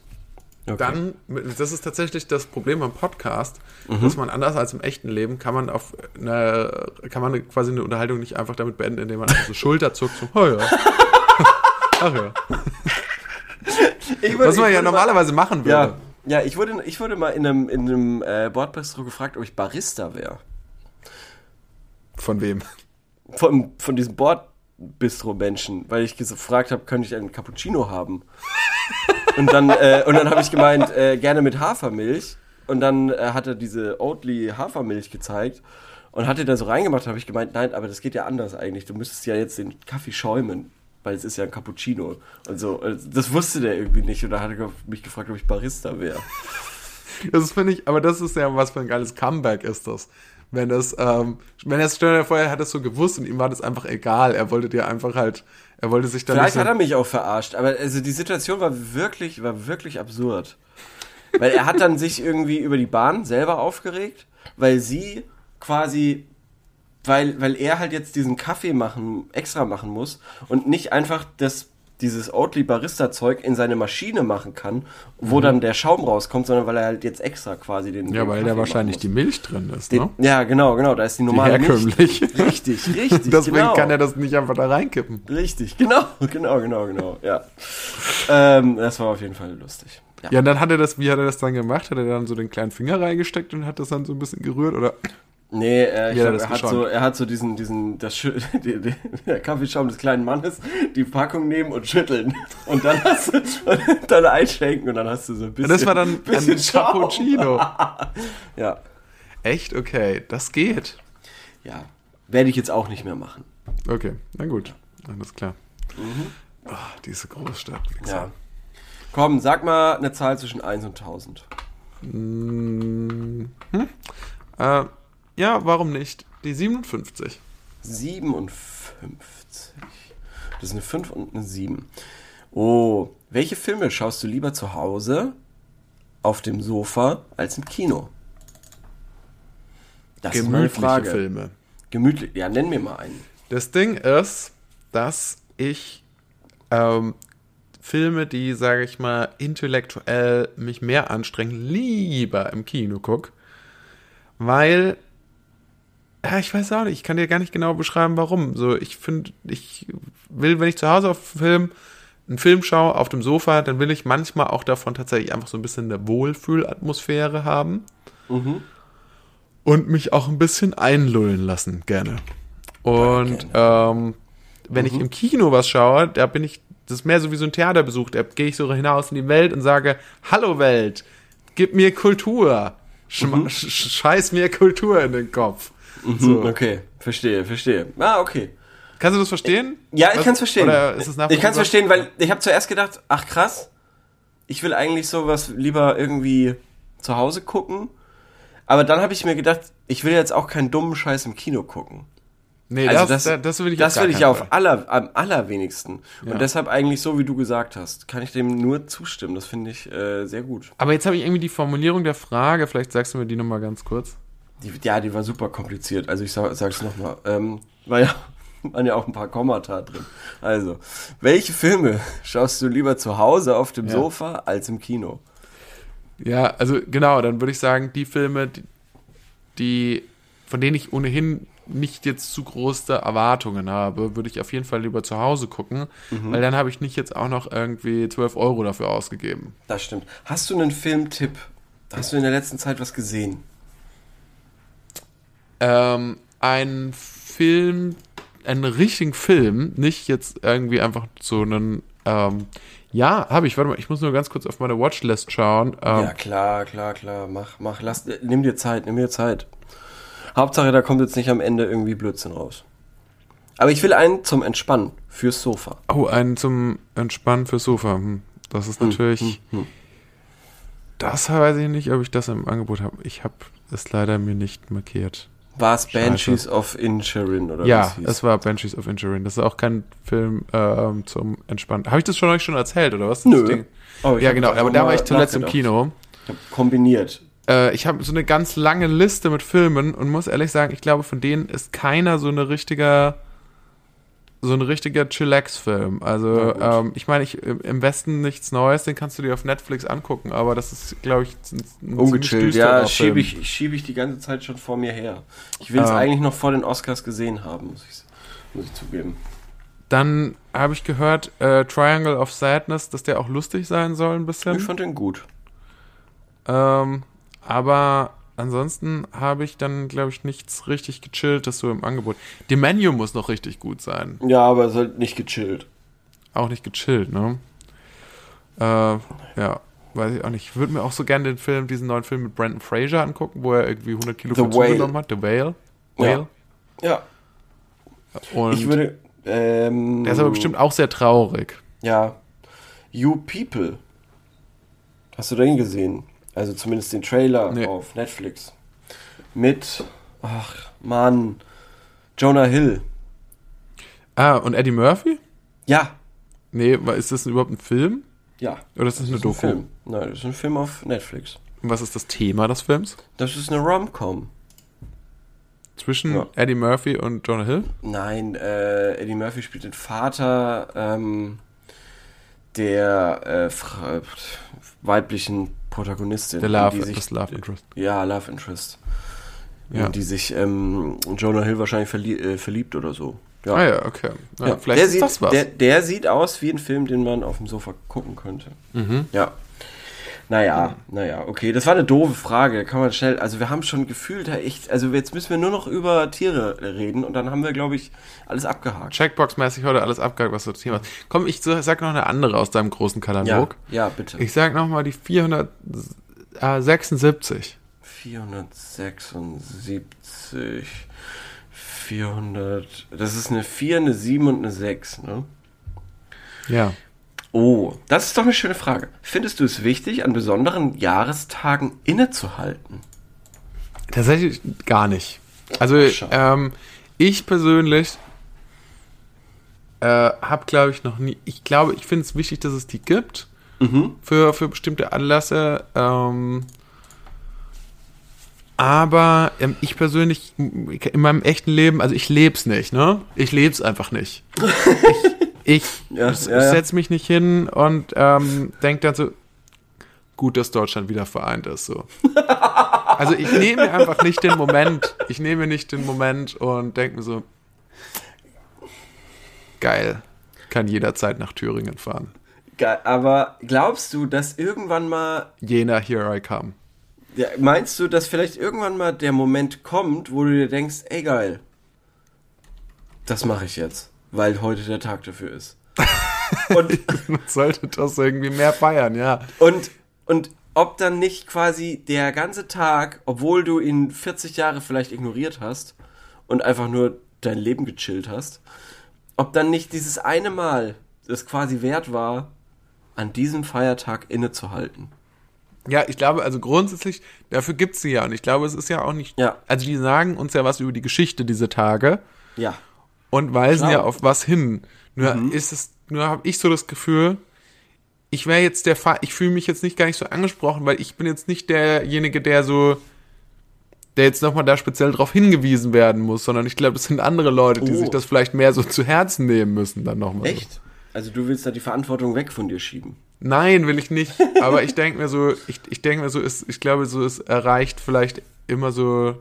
Okay. dann, das ist tatsächlich das Problem beim Podcast, Mhm. dass man anders als im echten Leben kann man auf eine, kann man quasi eine Unterhaltung nicht einfach damit beenden, indem man einfach so Schulter zuckt, so, oh ja. Ach ja. Ich wurde- Was man ich ja normalerweise machen Mal, würde. ja, ja ich, wurde, ich wurde mal in einem, in einem äh, Bordbistro gefragt, ob ich Barista wäre. Von wem? Von, von diesem Bordbistro-Menschen, weil ich gefragt habe, könnte ich einen Cappuccino haben? und dann, äh, dann habe ich gemeint, äh, gerne mit Hafermilch. Und dann äh, hat er diese Oatly Hafermilch gezeigt und hat er da so reingemacht, habe ich gemeint, nein, aber das geht ja anders eigentlich. Du müsstest ja jetzt den Kaffee schäumen, weil es ist ja ein Cappuccino. Und so, das wusste der irgendwie nicht. Und da hat er mich gefragt, ob ich Barista wäre. Das finde ich, aber das ist ja was für ein geiles Comeback ist das. Wenn das, ähm, wenn er es stell dir vor, er hat es so gewusst und ihm war das einfach egal. Er wollte dir einfach halt, er wollte sich dann Vielleicht nicht hat so, er mich auch verarscht, aber also die Situation war wirklich, war wirklich absurd. Weil er hat dann sich irgendwie über die Bahn selber aufgeregt, weil sie quasi, weil, weil er halt jetzt diesen Kaffee machen, extra machen muss und nicht einfach das dieses Oatly Barista Zeug in seine Maschine machen kann, wo dann der Schaum rauskommt, sondern weil er halt jetzt extra quasi den Mhm. Ja, den weil Kaffee da wahrscheinlich die Milch drin ist, muss. ne? Den, ja, genau, genau, da ist die normale herkömmlich. Milch. Richtig, richtig. Deswegen genau. kann er das nicht einfach da reinkippen. Richtig, genau, genau, genau, genau, ja. ähm, das war auf jeden Fall lustig. Ja. Ja, und dann hat er das, wie hat er das dann gemacht? Hat er dann so den kleinen Finger reingesteckt und hat das dann so ein bisschen gerührt? Oder? Nee, äh, ich er glaub, er, hat so, er hat so diesen, diesen, das Schü die, die, der Kaffeeschaum des kleinen Mannes, die Packung nehmen und schütteln. Und dann hast du, und dann einschenken und dann hast du so ein bisschen. das war dann bisschen ein Schaum. Cappuccino. Ja, Echt? Okay, das geht. ja. Werde ich jetzt auch nicht mehr machen. Okay, na gut. Alles klar. Oh, diese Großstadt. Mhm. Ja. Komm, sag mal eine Zahl zwischen 1 und 1000. Mm, hm? Äh, ja, warum nicht? Die 57. 57. Das ist eine 5 und eine 7. Oh, welche Filme schaust du lieber zu Hause auf dem Sofa als im Kino? Das ist meine Gemütliche Frage. Filme. Gemütlich. Ja, nenn mir mal einen. Das Ding ist, dass ich ähm, Filme, die, sage ich mal, intellektuell mich mehr anstrengen, lieber im Kino gucke. Weil, ja, ich weiß auch nicht, ich kann dir gar nicht genau beschreiben, warum. So, ich finde, ich will, wenn ich zu Hause auf Film, einen Film schaue, auf dem Sofa, dann will ich manchmal auch davon tatsächlich einfach so ein bisschen eine Wohlfühlatmosphäre haben. Und mich auch ein bisschen einlullen lassen, gerne. Und ähm, wenn ich im Kino was schaue, da bin ich, das ist mehr so wie so ein Theaterbesuch, da gehe ich so hinaus in die Welt und sage, hallo Welt, gib mir Kultur. Schm sch scheiß mir Kultur in den Kopf. So. Okay, verstehe, verstehe. Ah, okay. Kannst du das verstehen? Ja, ich kann es verstehen. Oder ist es ich kann es verstehen, weil ich habe zuerst gedacht, ach krass, ich will eigentlich sowas lieber irgendwie zu Hause gucken. Aber dann habe ich mir gedacht, ich will jetzt auch keinen dummen Scheiß im Kino gucken. Nee, Also das, das, das will ich auf das will ich keinen auf aller, am allerwenigsten. Ja. Und deshalb eigentlich so, wie du gesagt hast, kann ich dem nur zustimmen. Das finde ich äh, sehr gut. Aber jetzt habe ich irgendwie die Formulierung der Frage, vielleicht sagst du mir die nochmal ganz kurz. Die, ja, die war super kompliziert. Also ich sag, sag's nochmal. Ähm, war ja, waren ja auch ein paar Kommata drin. Also, welche Filme schaust du lieber zu Hause auf dem Ja. Sofa als im Kino? Ja, also genau, dann würde ich sagen, die Filme, die, die von denen ich ohnehin nicht jetzt zu große Erwartungen habe, würde ich auf jeden Fall lieber zu Hause gucken, Mhm. weil dann habe ich nicht jetzt auch noch irgendwie 12 Euro dafür ausgegeben. Das stimmt. Hast du einen Filmtipp? Hast du in der letzten Zeit was gesehen? Ähm, ein Film, einen richtigen Film, nicht jetzt irgendwie einfach so einen, ähm, ja, habe ich, warte mal, ich muss nur ganz kurz auf meine Watchlist schauen. Ähm, Ja, klar, klar, klar. Mach, mach, lass, äh, nimm dir Zeit, nimm dir Zeit. Hauptsache, da kommt jetzt nicht am Ende irgendwie Blödsinn raus. Aber ich will einen zum Entspannen fürs Sofa. Oh, einen zum Entspannen fürs Sofa. Hm, Das ist natürlich. hm. Das weiß ich nicht, ob ich das im Angebot habe. Ich habe es leider mir nicht markiert. War es. Banshees of Inisherin oder ja, was hieß? es war Banshees of Inisherin. Das ist auch kein Film ähm, zum Entspannen. Habe ich das schon euch schon erzählt oder was? Nö. Oh, Ja, genau. Aber da war ich zuletzt im. Kino. Ich hab kombiniert. Äh, ich habe so eine ganz lange Liste mit Filmen und muss ehrlich sagen, ich glaube, von denen ist keiner so eine richtiger, so ein richtiger Chillax-Film. Also, Na ähm, ich meine, ich, im Westen nichts Neues, den kannst du dir auf Netflix angucken, aber das ist, glaube ich, ein, Ungechillt, ja, schiebe ich, schiebe ich die ganze Zeit schon vor mir her. Ich will es Ähm. eigentlich noch vor den Oscars gesehen haben, muss ich, muss ich zugeben. Dann habe ich gehört, äh, Triangle of Sadness, dass der auch lustig sein soll, ein Ich bisschen. fand den gut. Ähm, aber ansonsten habe ich dann, glaube ich, nichts richtig gechilltes so im Angebot. Die Menu muss noch richtig gut sein. Ja, aber es ist halt nicht gechillt. auch nicht gechillt, ne? Äh, ja, weiß ich auch nicht. Ich würde mir auch so gerne den Film, diesen neuen Film mit Brandon Fraser angucken, wo er irgendwie 100 Kilo zugenommen hat. The Whale. Ja. Whale. Ja, Und ich würde. Ähm, der ist aber bestimmt auch sehr traurig. Ja. You People. Hast du den gesehen? Also zumindest den Trailer Nee. auf Netflix. Mit. Ach, Mann. Jonah Hill. Ah, und Eddie Murphy? Ja. Nee, ist das überhaupt ein Film? Ja. Oder ist das, eine Das ist ein Doku? Film. Nein, das ist ein Film auf Netflix. Und was ist das Thema des Films? Das ist eine Rom-Com. Zwischen Ja. Eddie Murphy und Jonah Hill? Nein, äh, Eddie Murphy spielt den Vater. Ähm, der äh, fra- weiblichen Protagonistin. Der Love, die sich, das Love Interest. Ja, Love Interest. Ja. In die sich ähm, Jonah Hill wahrscheinlich verlie äh, verliebt oder so. Ja. Ah ja, okay. Ja, Ja, Vielleicht der ist sieht, das was. Der, der sieht aus wie ein Film, den man auf dem Sofa gucken könnte. Mhm. Ja. Naja, naja, okay. Das war eine doofe Frage. Kann man schnell, also wir haben schon gefühlt ja echt, also jetzt müssen wir nur noch über Tiere reden und dann haben wir, glaube ich, alles abgehakt. Checkbox-mäßig heute alles abgehakt, was du das Thema hast. Komm, ich sag noch eine andere aus deinem großen Ja, Katalog. ja, bitte. Ich sag noch mal die 476. 476, 400, das ist eine 4, eine 7 und eine 6, ne? Ja. Oh, das ist doch eine schöne Frage. Findest du es wichtig, an besonderen Jahrestagen innezuhalten? Tatsächlich gar nicht. Also schade. ähm, ich persönlich äh, habe, glaube ich, noch nie. Ich glaube, ich finde es wichtig, dass es die gibt Mhm. für, für bestimmte Anlässe. Ähm, aber ähm, ich persönlich in meinem echten Leben, also ich lebe es nicht, ne? Ich lebe es einfach nicht. ich ich Ja, ja, ja. setz mich nicht hin und ähm, denke dann so, gut, dass Deutschland wieder vereint ist. So. Also ich nehme einfach nicht den Moment, ich nehme nicht den Moment und denke mir so, geil, kann jederzeit nach Thüringen fahren. Geil, aber glaubst du, dass irgendwann mal, Jena, here I come. ja, meinst du, dass vielleicht irgendwann mal der Moment kommt, wo du dir denkst, ey geil, das mache ich jetzt, weil heute der Tag dafür ist. Und, Man sollte das irgendwie mehr feiern, ja. und, und ob dann nicht quasi der ganze Tag, obwohl du ihn 40 Jahre vielleicht ignoriert hast und einfach nur dein Leben gechillt hast, ob dann nicht dieses eine Mal das quasi wert war, an diesem Feiertag innezuhalten. Ja, ich glaube, also grundsätzlich, dafür gibt's sie ja. Und ich glaube, es ist ja auch nicht. Ja. Also die sagen uns ja was über die Geschichte dieser Tage Ja. Und weisen Klar. ja auf was hin. Nur ist es, nur habe ich so das Gefühl, ich wäre jetzt der Fall, ich fühle mich jetzt nicht gar nicht so angesprochen, weil ich bin jetzt nicht derjenige, der so, der jetzt nochmal da speziell drauf hingewiesen werden muss, sondern ich glaube, es sind andere Leute, die Oh. sich das vielleicht mehr so zu Herzen nehmen müssen dann nochmal. So. Echt? Also du willst da die Verantwortung weg von dir schieben. Nein, will ich nicht. Aber ich denke mir so, ich, ich denke mir so, ist, ich glaube, so es erreicht vielleicht immer so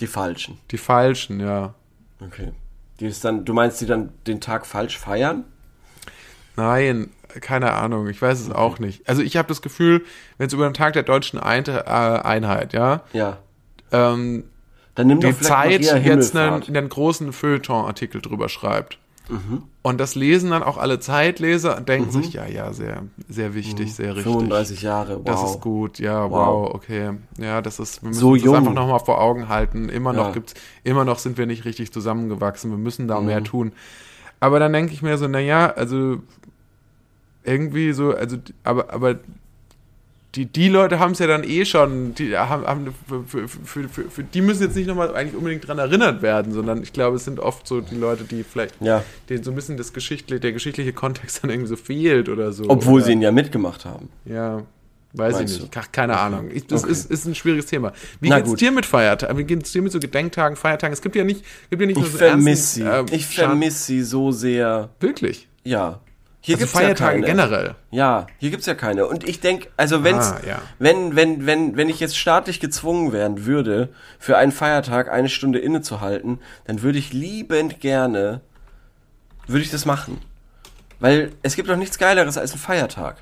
Die Falschen. die Falschen, ja. Okay. Die ist dann, du meinst, die dann den Tag falsch feiern? Nein, keine Ahnung, ich weiß es auch nicht. Also ich habe das Gefühl, wenn es über den Tag der deutschen Einte, äh, Einheit, ja, Ja. ähm, Dann nimm die Zeit jetzt einen, einen großen Feuilleton-Artikel drüber schreibt. Mhm. Und das lesen dann auch alle Zeitleser und denken sich, ja, ja, sehr, sehr wichtig, sehr richtig. 35 Jahre, wow. Das ist gut, ja, wow, Wow. okay. Ja, das ist, wir müssen So uns jung. das einfach nochmal vor Augen halten. Immer noch Ja. gibt's, immer noch sind wir nicht richtig zusammengewachsen. Wir müssen da Mhm. mehr tun. Aber dann denke ich mir so, naja, also irgendwie so, also, aber, aber die, die Leute haben es ja dann eh schon, die haben, haben für, für, für, für, die müssen jetzt nicht nochmal eigentlich unbedingt dran erinnert werden, sondern ich glaube, es sind oft so die Leute, die vielleicht, Ja. denen so ein bisschen das geschichtliche, der geschichtliche Kontext dann irgendwie so fehlt oder so. Obwohl oder, sie ihn ja mitgemacht haben. ja, weiß Meinst ich nicht. du? Keine Ahnung. Ich, das Okay. ist, ist ein schwieriges Thema. Wie Na geht's gut. dir mit Feiertagen? Wie geht's dir mit so Gedenktagen, Feiertagen? Es gibt ja nicht, gibt ja nicht Ich nur so vermisse sie. ernsten, äh, ich vermisse sie so sehr. Wirklich. Ja. Hier Also gibt's Feiertage ja keine. generell. Ja, hier gibt's ja keine. Und ich denke, also wenn's, Ah, ja. wenn, wenn, wenn, wenn ich jetzt staatlich gezwungen werden würde, für einen Feiertag eine Stunde innezuhalten, dann würde ich liebend gerne, würde ich das machen. Weil es gibt doch nichts Geileres als ein Feiertag,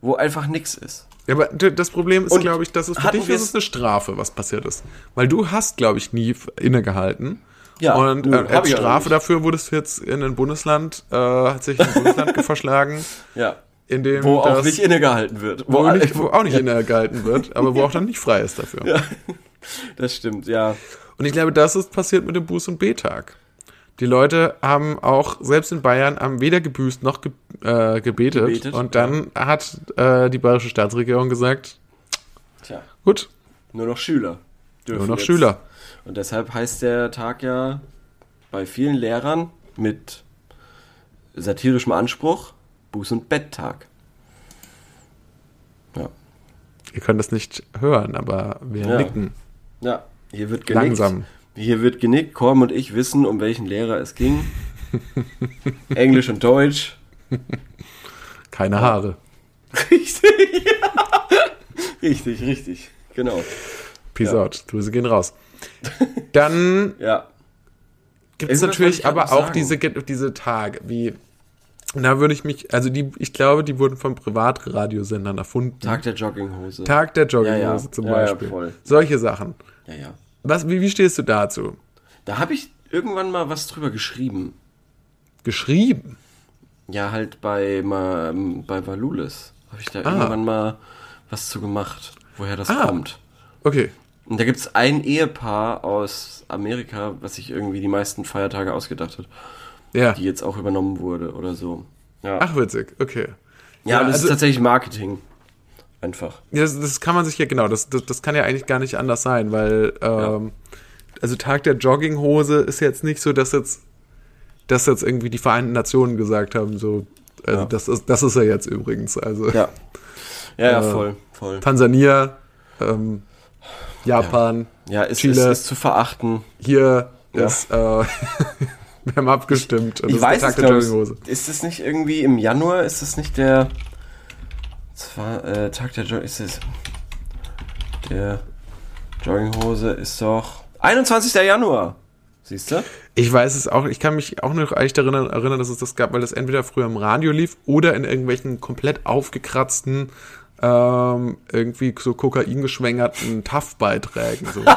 wo einfach nix ist. Ja, aber das Problem ist, glaube ich, dass es für dich ist es- es eine Strafe, was passiert ist. Weil du hast, glaube ich, nie innegehalten. Ja, und äh, als auch Strafe dafür wurdest du jetzt in ein Bundesland, äh, hat sich ein Bundesland verschlagen, Ja. in dem Wo auch das, nicht innegehalten wird. wo, alle- nicht, wo auch nicht innegehalten wird, aber wo auch dann nicht frei ist dafür. Ja. Das stimmt, ja. Und ich glaube, das ist passiert mit dem Buß- und B-Tag. Die Leute haben auch, selbst in Bayern, haben weder gebüßt noch ge äh, gebetet. Gebetet, Und dann hat äh, die bayerische Staatsregierung gesagt, Tja, gut, nur noch Schüler. nur noch jetzt. Schüler. Und deshalb heißt der Tag ja bei vielen Lehrern mit satirischem Anspruch Buß- und Betttag. Ja. Ihr könnt es nicht hören, aber wir Ja. nicken. Ja, hier wird genickt. Langsam. Hier wird genickt. Korm und ich wissen, um welchen Lehrer es ging. Englisch und Deutsch. keine Haare. Richtig, ja. Richtig, richtig. Genau. Peace Ja. out. Grüße gehen raus. Dann Ja. gibt es natürlich aber auch sagen. diese, diese Tage, wie, da würde ich mich, also die, ich glaube, die wurden von Privatradiosendern erfunden. Tag der Jogginghose. Tag der Jogginghose Ja, ja. zum Beispiel. Solche Sachen. Ja, ja. Was, wie, wie stehst du dazu? Da habe ich irgendwann mal was drüber geschrieben. Geschrieben? Ja, halt bei, ma, bei Valulis. Habe ich da irgendwann mal was zu gemacht, woher das Ah. kommt. Okay. Und da gibt es ein Ehepaar aus Amerika, was sich irgendwie die meisten Feiertage ausgedacht hat, Ja. die jetzt auch übernommen wurde oder so. Ja, Ach, witzig. Okay. ja, das also- ist tatsächlich Marketing. Einfach. Ja, das, das kann man sich ja, genau, das, das, das kann ja eigentlich gar nicht anders sein, weil, ähm, also Tag der Jogginghose ist jetzt nicht so, dass jetzt, dass jetzt irgendwie die Vereinten Nationen gesagt haben, so, also Ja. das ist, das ist er jetzt übrigens, also Ja. Ja, ja, Äh, voll, voll. Tansania, ähm, Japan, Ja, ist, ist, Chile. ist zu verachten. hier Ja. ist, äh, wir haben abgestimmt und Ich weiß ist es. Jogginghose. Ist es nicht irgendwie im Januar? Ist es nicht der zwar äh, Tag der Jogging ist es der Jogginghose ist doch 21. Januar. Siehst du? Ich weiß es auch, ich kann mich auch noch echt erinnern, erinnern, dass es das gab, weil das entweder früher im Radio lief oder in irgendwelchen komplett aufgekratzten, ähm, irgendwie so kokaingeschwängerten TAF-Beiträgen. So.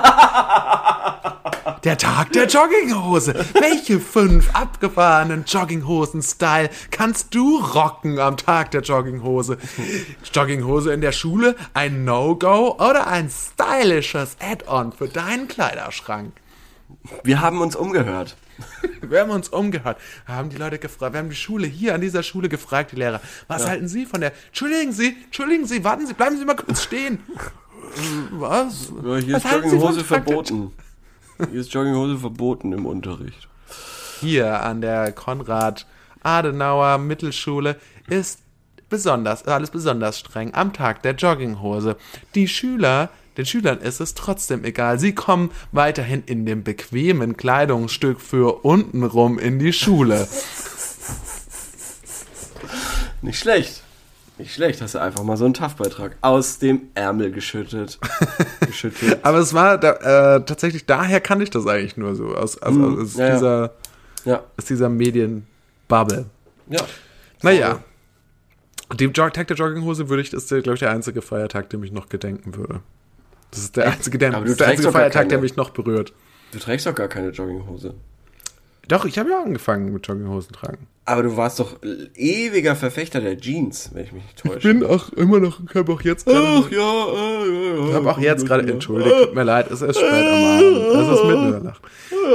Der Tag der Jogginghose. Welche fünf abgefahrenen Jogginghosen-Style kannst du rocken am Tag der Jogginghose? Jogginghose in der Schule, ein No-Go oder ein stylisches Add-on für deinen Kleiderschrank? Wir haben uns umgehört. Wir haben uns umgehört, haben die Leute gefragt, wir haben die Schule hier an dieser Schule gefragt, die Lehrer, was halten Sie von der? Entschuldigen Sie, Entschuldigen Sie, warten Sie, bleiben Sie mal kurz stehen. Was? Ja, hier was ist Jogginghose verboten. Hier ist Jogginghose verboten im Unterricht. Hier an der Konrad-Adenauer Mittelschule ist besonders, alles besonders streng am Tag der Jogginghose. Die Schüler, den Schülern ist es trotzdem egal. Sie kommen weiterhin in dem bequemen Kleidungsstück für untenrum in die Schule. Nicht schlecht. Nicht schlecht, hast du einfach mal so einen TAF-Beitrag aus dem Ärmel geschüttet. geschüttet. Aber es war da, äh, tatsächlich, daher kannte ich das eigentlich nur so, aus, aus, Mhm, aus, ja, dieser, Ja. aus dieser Medienbubble. Ja. Naja. Dem Jog Tag der Jogginghose würde ich, ist, glaube ich, der einzige Feiertag, dem ich noch gedenken würde. Das ist der einzige, der, Aber du der einzige Feiertag, der keine. mich noch berührt. Du trägst doch gar keine Jogginghose. Doch, ich habe ja angefangen mit Jogginghosen tragen. Aber du warst doch ewiger Verfechter der Jeans, wenn ich mich nicht täusche. Ich bin auch immer noch, ich habe auch jetzt Ach gerade, ja, äh, ja, ich habe auch jetzt gerade, entschuldigt, tut mir leid, es ist spät am Abend, es ist mitten in der Nacht.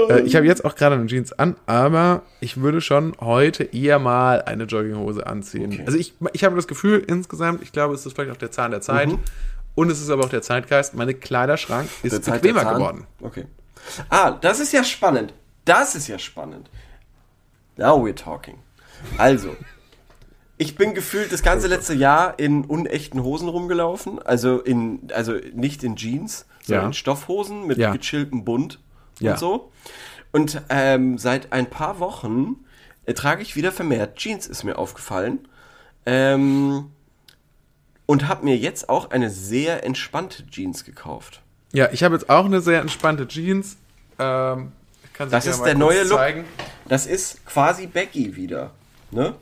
Äh, ich habe jetzt auch gerade eine Jeans an, aber ich würde schon heute eher mal eine Jogginghose anziehen. Okay. Also ich, ich habe das Gefühl insgesamt, ich glaube, es ist vielleicht auch der Zahn der Zeit und es ist aber auch der Zeitgeist, meine Kleiderschrank ist Der Zeit bequemer geworden. Okay. Ah, das ist ja spannend. Das ist ja spannend. Now we're talking. Also, ich bin gefühlt das ganze letzte Jahr in unechten Hosen rumgelaufen. Also in, also nicht in Jeans, sondern Ja. in Stoffhosen mit Ja. gechilltem Bund Ja. und so. Und ähm, seit ein paar Wochen äh, trage ich wieder vermehrt Jeans, ist mir aufgefallen. Ähm, und habe mir jetzt auch eine sehr entspannte Jeans gekauft. Ja, ich habe jetzt auch eine sehr entspannte Jeans. Ähm, kann sie Das ist der neue Look. zeigen. Das ist quasi Baggy wieder. Ne?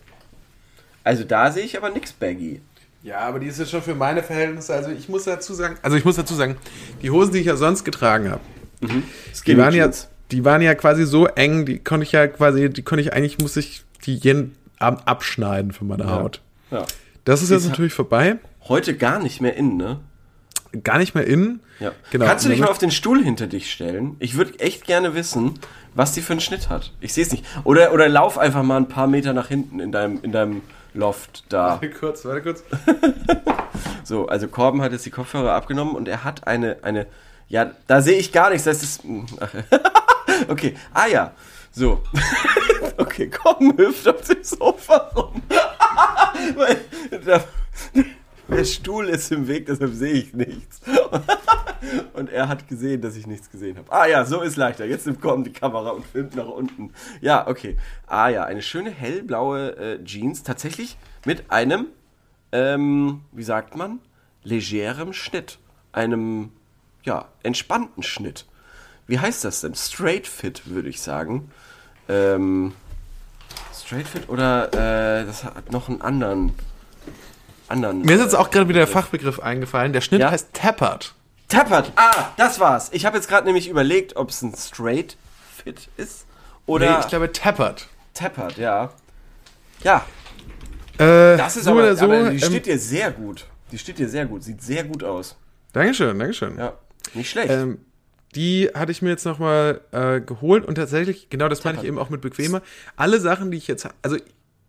Also da sehe ich aber nichts Baggy. Ja, aber die ist jetzt schon für meine Verhältnisse. Also ich muss dazu sagen, also ich muss dazu sagen, die Hosen, die ich ja sonst getragen habe, die Skinny waren ja, die waren ja quasi so eng, die konnte ich ja quasi, die konnte ich eigentlich, muss ich die jeden Abend abschneiden für meine Haut. Ja. Das ist jetzt Ist- natürlich vorbei. Heute gar nicht mehr in, ne? Gar nicht mehr innen. Ja. Genau. Kannst du dich mal auf den Stuhl hinter dich stellen? Ich würde echt gerne wissen, was die für einen Schnitt hat. Ich sehe es nicht. Oder, oder lauf einfach mal ein paar Meter nach hinten in deinem, in deinem Loft da. Warte kurz, warte kurz. So, also Corben hat jetzt die Kopfhörer abgenommen und er hat eine, eine, ja, da sehe ich gar nichts, das ist, ach, okay, ah ja, so, okay, Corben hüpft auf dem Sofa rum, Da, der Stuhl ist im Weg, deshalb sehe ich nichts. Und er hat gesehen, dass ich nichts gesehen habe. Ah ja, so ist leichter. Jetzt kommt die Kamera und filmt nach unten. Ja, okay. Ah ja, eine schöne hellblaue äh, Jeans. Tatsächlich mit einem, ähm, wie sagt man, legerem Schnitt. Einem, ja, entspannten Schnitt. Wie heißt das denn? Straight Fit, würde ich sagen. Ähm, Straight Fit oder äh, das hat noch einen anderen. anderen Mir ist jetzt auch gerade wieder der Fachbegriff eingefallen. Der Schnitt Ja? heißt Tappert. Tappert. Ah, das war's. Ich habe jetzt gerade nämlich überlegt, ob es ein Straight Fit ist oder nee, ich glaube Tappert. Tappert, ja. Ja, Äh, das ist so aber, oder so. aber die ähm, steht dir sehr gut. Die steht dir sehr gut. Sieht sehr gut aus. Dankeschön, Dankeschön. Ja, nicht schlecht. Ähm, die hatte ich mir jetzt nochmal äh, geholt und tatsächlich, genau das meine ich eben auch mit bequemer. Alle Sachen, die ich jetzt, also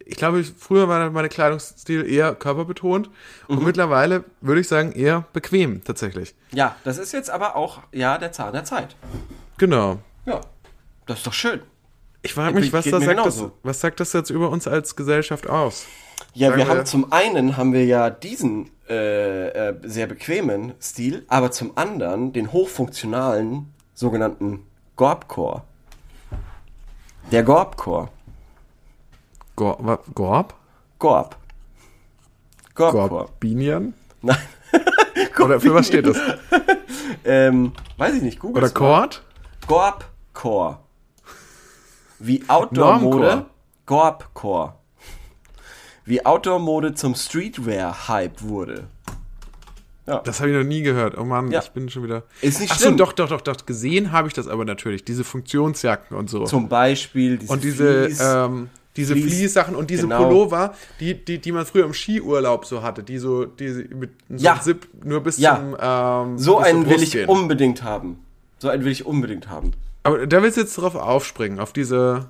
ich glaube, früher war meine Kleidungsstil eher körperbetont und Mhm. mittlerweile würde ich sagen eher bequem tatsächlich. ja, das ist jetzt aber auch, ja, der Zahn der Zeit. Genau. Ja, das ist doch schön. Ich frage mich, was, da sagt das, was sagt das jetzt über uns als Gesellschaft aus? Ja, Sagen wir haben zum einen haben wir ja diesen äh, äh, sehr bequemen Stil, aber zum anderen den hochfunktionalen sogenannten Gorbcore. Der Gorbcore. Gor wa- Gorb? Gorb. Gorbcore. Gorbinian? Nein. Oder für was steht das? Ähm, weiß ich nicht, Google. Oder Kord? Gorbcore. Wie Outdoor-Mode. Gorbcore. Wie Outdoor-Mode zum Streetwear-Hype wurde. Das habe ich noch nie gehört. Oh Mann, Ja. ich bin schon wieder. Ist nicht Ach so, schlimm. doch, doch, doch, doch. Gesehen habe ich das aber natürlich. Diese Funktionsjacken und so. Zum Beispiel diese und diese, Fleece. ähm, diese Fleece, Fleece-Sachen und diese genau. Pullover, die, die, die man früher im Skiurlaub so hatte, die so, die mit so Ja. einem Zip nur bis Ja. zum ähm, So bis einen will ich gehen. unbedingt haben. So einen will ich unbedingt haben. Aber da willst du jetzt drauf aufspringen, auf diese,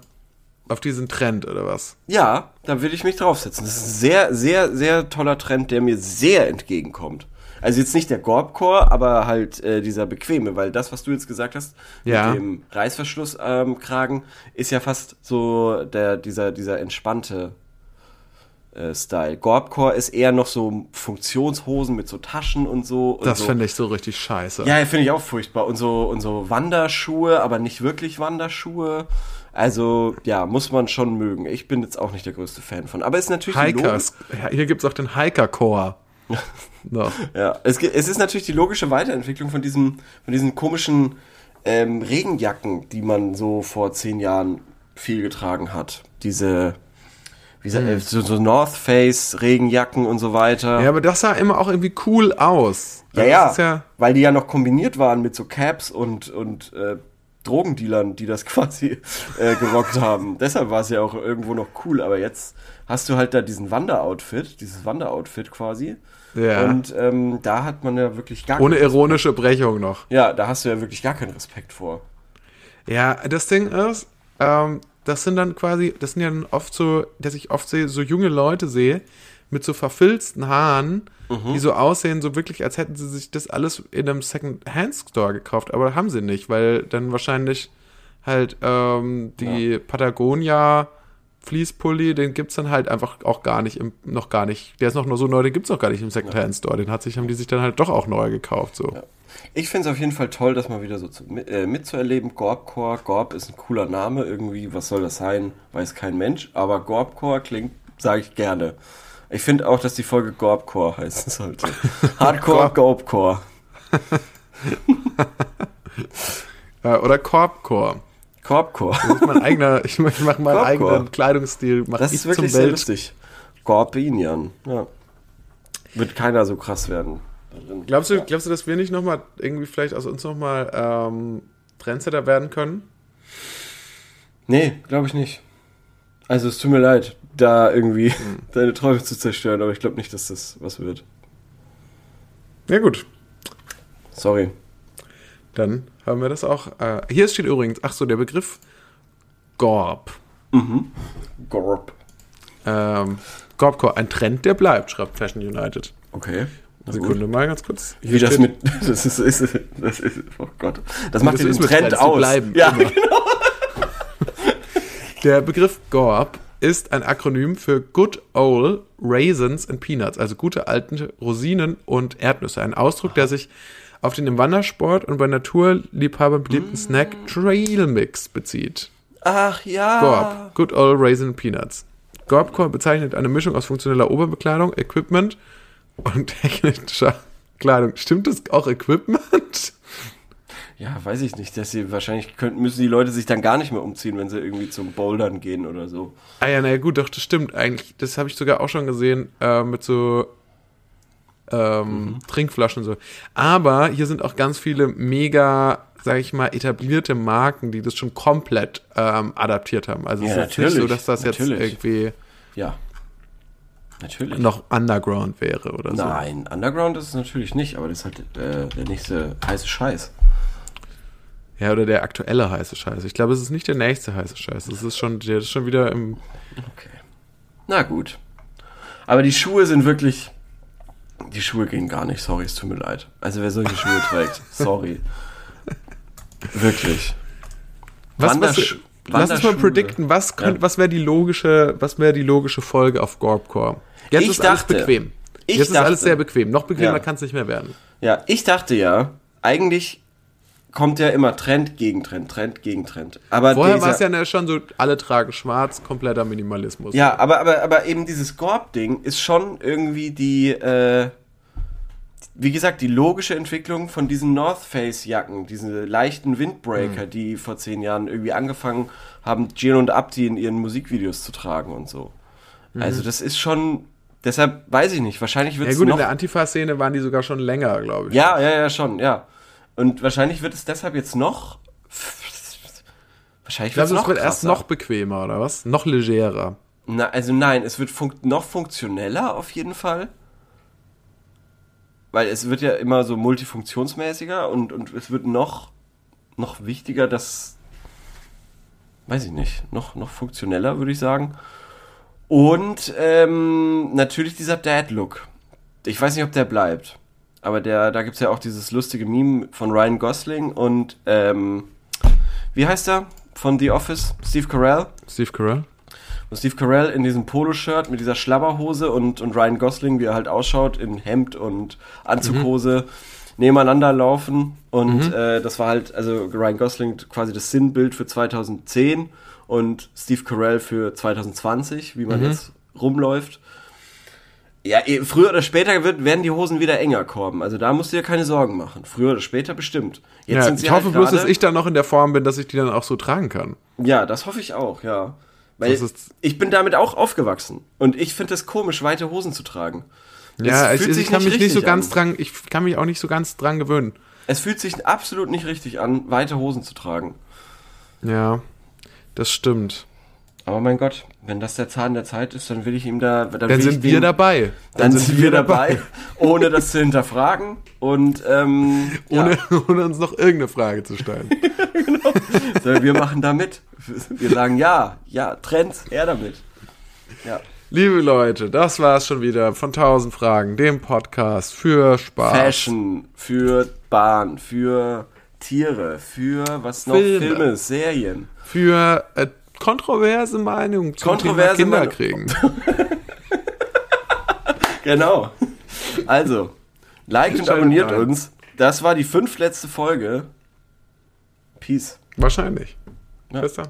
auf diesen Trend oder was? Ja, da will ich mich draufsetzen. Das ist ein sehr, sehr, sehr toller Trend, der mir sehr entgegenkommt. Also jetzt nicht der Gorbcore, aber halt äh, dieser bequeme, weil das, was du jetzt gesagt hast, Ja. mit dem Reißverschlusskragen, ähm, Kragen, ist ja fast so der, dieser, dieser entspannte äh, Style. Gorbcore ist eher noch so Funktionshosen mit so Taschen und so. Und Das so. finde ich so richtig scheiße. Ja, finde ich auch furchtbar. Und so, und so Wanderschuhe, aber nicht wirklich Wanderschuhe. Also, ja, muss man schon mögen. Ich bin jetzt auch nicht der größte Fan von. Aber es ist natürlich Hikers. Ja, hier gibt's auch den Hiker-Core. Noch. Ja, es, es ist natürlich die logische Weiterentwicklung von diesem, von diesen komischen ähm, Regenjacken, die man so vor zehn Jahren viel getragen hat. Diese, wie sagt, äh, so, so North Face Regenjacken und so weiter. Ja, aber das sah immer auch irgendwie cool aus. Ja, Also ja, ja weil die ja noch kombiniert waren mit so Caps und, und äh, Drogendealern, die das quasi äh, gerockt haben. Deshalb war es ja auch irgendwo noch cool, aber jetzt hast du halt da diesen Wanderoutfit, dieses Wanderoutfit quasi. Ja. Und ähm, da hat man ja wirklich gar ohne keinen ironische Brechung noch. Ja, da hast du ja wirklich gar keinen Respekt vor. Ja, das Ding ist, ähm, das sind dann quasi, das sind ja dann oft so, dass ich oft sehe, so junge Leute sehe, mit so verfilzten Haaren, Mhm. die so aussehen, so wirklich, als hätten sie sich das alles in einem Second-Hand-Store gekauft, aber haben sie nicht, weil dann wahrscheinlich halt ähm, die Patagonia Fließpulli, den gibt's dann halt einfach auch gar nicht, im, noch gar nicht, der ist noch nur so neu, den gibt's noch gar nicht im Second-Hand-Store, den hat sich, haben die sich dann halt doch auch neu gekauft, so. Ich finde es auf jeden Fall toll, das mal wieder so zu, äh, mitzuerleben. Gorbcore, Gorb ist ein cooler Name irgendwie. Was soll das sein? Weiß kein Mensch. Aber Gorbcore klingt, sage ich gerne. Ich finde auch, dass die Folge Gorbcore heißen sollte. Hardcore, Gorbcore. Äh, oder Korbcore. Korbcore. Das ist mein eigener, ich mache mach meinen Korbcore. eigenen Kleidungsstil, mache Das ich ist zum wirklich sehr lustig. Gorbinian. Ja. Wird keiner so krass werden. Glaubst du, glaubst du, dass wir nicht nochmal irgendwie vielleicht aus uns nochmal ähm, Trendsetter werden können? Nee, glaube ich nicht. Also es tut mir leid, da irgendwie Hm. deine Träume zu zerstören, aber ich glaube nicht, dass das was wird. Ja gut, Sorry. dann haben wir das auch. Äh, hier steht übrigens, ach so, der Begriff Gorb. Gorb. Ähm, Gorbcore, ein Trend, der bleibt, schreibt Fashion United. Okay. Na gut. Sekunde mal ganz kurz. Wie das mit. Das ist, ist, das ist. Oh Gott. Das macht das den Trend aus. bleiben ja, immer. Der Begriff Gorb ist ein Akronym für Good Old Raisins and Peanuts, also gute alte Rosinen und Erdnüsse. Ein Ausdruck, der sich auf den im Wandersport und bei Naturliebhabern beliebten Mm. Snack Trail Mix bezieht. Ach ja. Gorb, Good Old Raisin Peanuts. Gorbcore bezeichnet eine Mischung aus funktioneller Oberbekleidung, Equipment und technischer Kleidung. Stimmt das auch Equipment? Ja, weiß ich nicht, dass sie wahrscheinlich könnten, müssen die Leute sich dann gar nicht mehr umziehen, wenn sie irgendwie zum Bouldern gehen oder so. Ah ja, naja gut, doch, das stimmt eigentlich. Das habe ich sogar auch schon gesehen äh, mit so ähm, Trinkflaschen und so. Aber hier sind auch ganz viele mega, sag ich mal, etablierte Marken, die das schon komplett ähm, adaptiert haben. Also es Ja, ist jetzt nicht so, natürlich, dass das jetzt natürlich. irgendwie Ja. Natürlich. noch Underground wäre oder so. Nein, Underground ist es natürlich nicht, aber das ist halt äh, der nächste heiße Scheiß. Ja, oder der aktuelle heiße Scheiß. Ich glaube, es ist nicht der nächste heiße Scheiß. Es ist schon, der ist schon wieder im. Okay. Na gut. Aber die Schuhe sind wirklich. Die Schuhe gehen gar nicht, sorry, es tut mir leid. Also wer solche Schuhe trägt, sorry. Wirklich. Was, was, Wandersch- lass uns mal predikten, was, könnt, Ja. was wäre die logische, was wäre die logische Folge auf Gorbcore? Jetzt Ich ist alles dachte- bequem. ich Jetzt ist alles dachte- sehr bequem. Noch bequemer Ja. kann es nicht mehr werden. Ja, ich dachte ja, eigentlich kommt ja immer Trend gegen Trend, Trend gegen Trend. Aber Vorher war es ja ne, schon so, alle tragen schwarz, kompletter Minimalismus. Ja, aber, aber, aber eben dieses Gorb-Ding ist schon irgendwie die, äh, wie gesagt, die logische Entwicklung von diesen North Face-Jacken, diese leichten Windbreaker, die vor zehn Jahren irgendwie angefangen haben, Gino und Abdi in ihren Musikvideos zu tragen und so. Also das ist schon, deshalb weiß ich nicht, wahrscheinlich wird Ja es gut, in noch... der Antifa-Szene waren die sogar schon länger, glaube ich. Ja, ja, ja, schon, ja. Und wahrscheinlich wird es deshalb jetzt noch... Wahrscheinlich Ich glaube, wird's es wird erst noch bequemer, oder was? Noch legerer. Na, also nein, es wird fun noch funktioneller auf jeden Fall. Weil es wird ja immer so multifunktionsmäßiger und, und es wird noch, noch wichtiger, dass. Weiß ich nicht, noch, noch funktioneller, würde ich sagen. Und ähm, natürlich dieser Dad-Look. Ich weiß nicht, ob der bleibt. Aber der, da gibt's ja auch dieses lustige Meme von Ryan Gosling und ähm, wie heißt er? Von The Office? Steve Carell? Steve Carell? Und Steve Carell in diesem Poloshirt mit dieser Schlabberhose und, und Ryan Gosling, wie er halt ausschaut, in Hemd und Anzughose nebeneinander laufen. Und äh, das war halt, also Ryan Gosling quasi das Sinnbild für 2010 und Steve Carell für 2020, wie man jetzt rumläuft. Ja, eh, früher oder später wird, werden die Hosen wieder enger kommen. Also da musst du dir keine Sorgen machen. Früher oder später bestimmt. Jetzt Ja, sind sie ich hoffe halt bloß, dass ich da noch in der Form bin, dass ich die dann auch so tragen kann. Ja, das hoffe ich auch, ja. Weil Das ich bin damit auch aufgewachsen. Und ich finde es komisch, weite Hosen zu tragen. Ja, Es ich, kann mich nicht so ganz an. dran, ich kann mich auch nicht so ganz dran gewöhnen. Es fühlt sich absolut nicht richtig an, weite Hosen zu tragen. Ja, das stimmt. Aber mein Gott, wenn das der Zahn der Zeit ist, dann will ich ihm da. Dann, Dann sind wir dem- dabei. Dann, sind wir dabei, ohne das zu hinterfragen. Und ähm, Ohne, ja, ohne uns noch irgendeine Frage zu stellen. sondern wir machen da mit. Wir sagen ja, ja, Trends, her damit. Ja. Liebe Leute, das war's schon wieder von 1000 Fragen, dem Podcast für Spaß. Fashion, für Bahn, für Tiere, für was noch? Filme. Filme, Serien. Für äh, kontroverse Meinungen zum Kontroverse Thema Meinung. Kinderkriegen. Genau. Also, liked und abonniert rein. uns. Das war die fünftletzte Folge. Peace. Wahrscheinlich. Ja. Bis dann.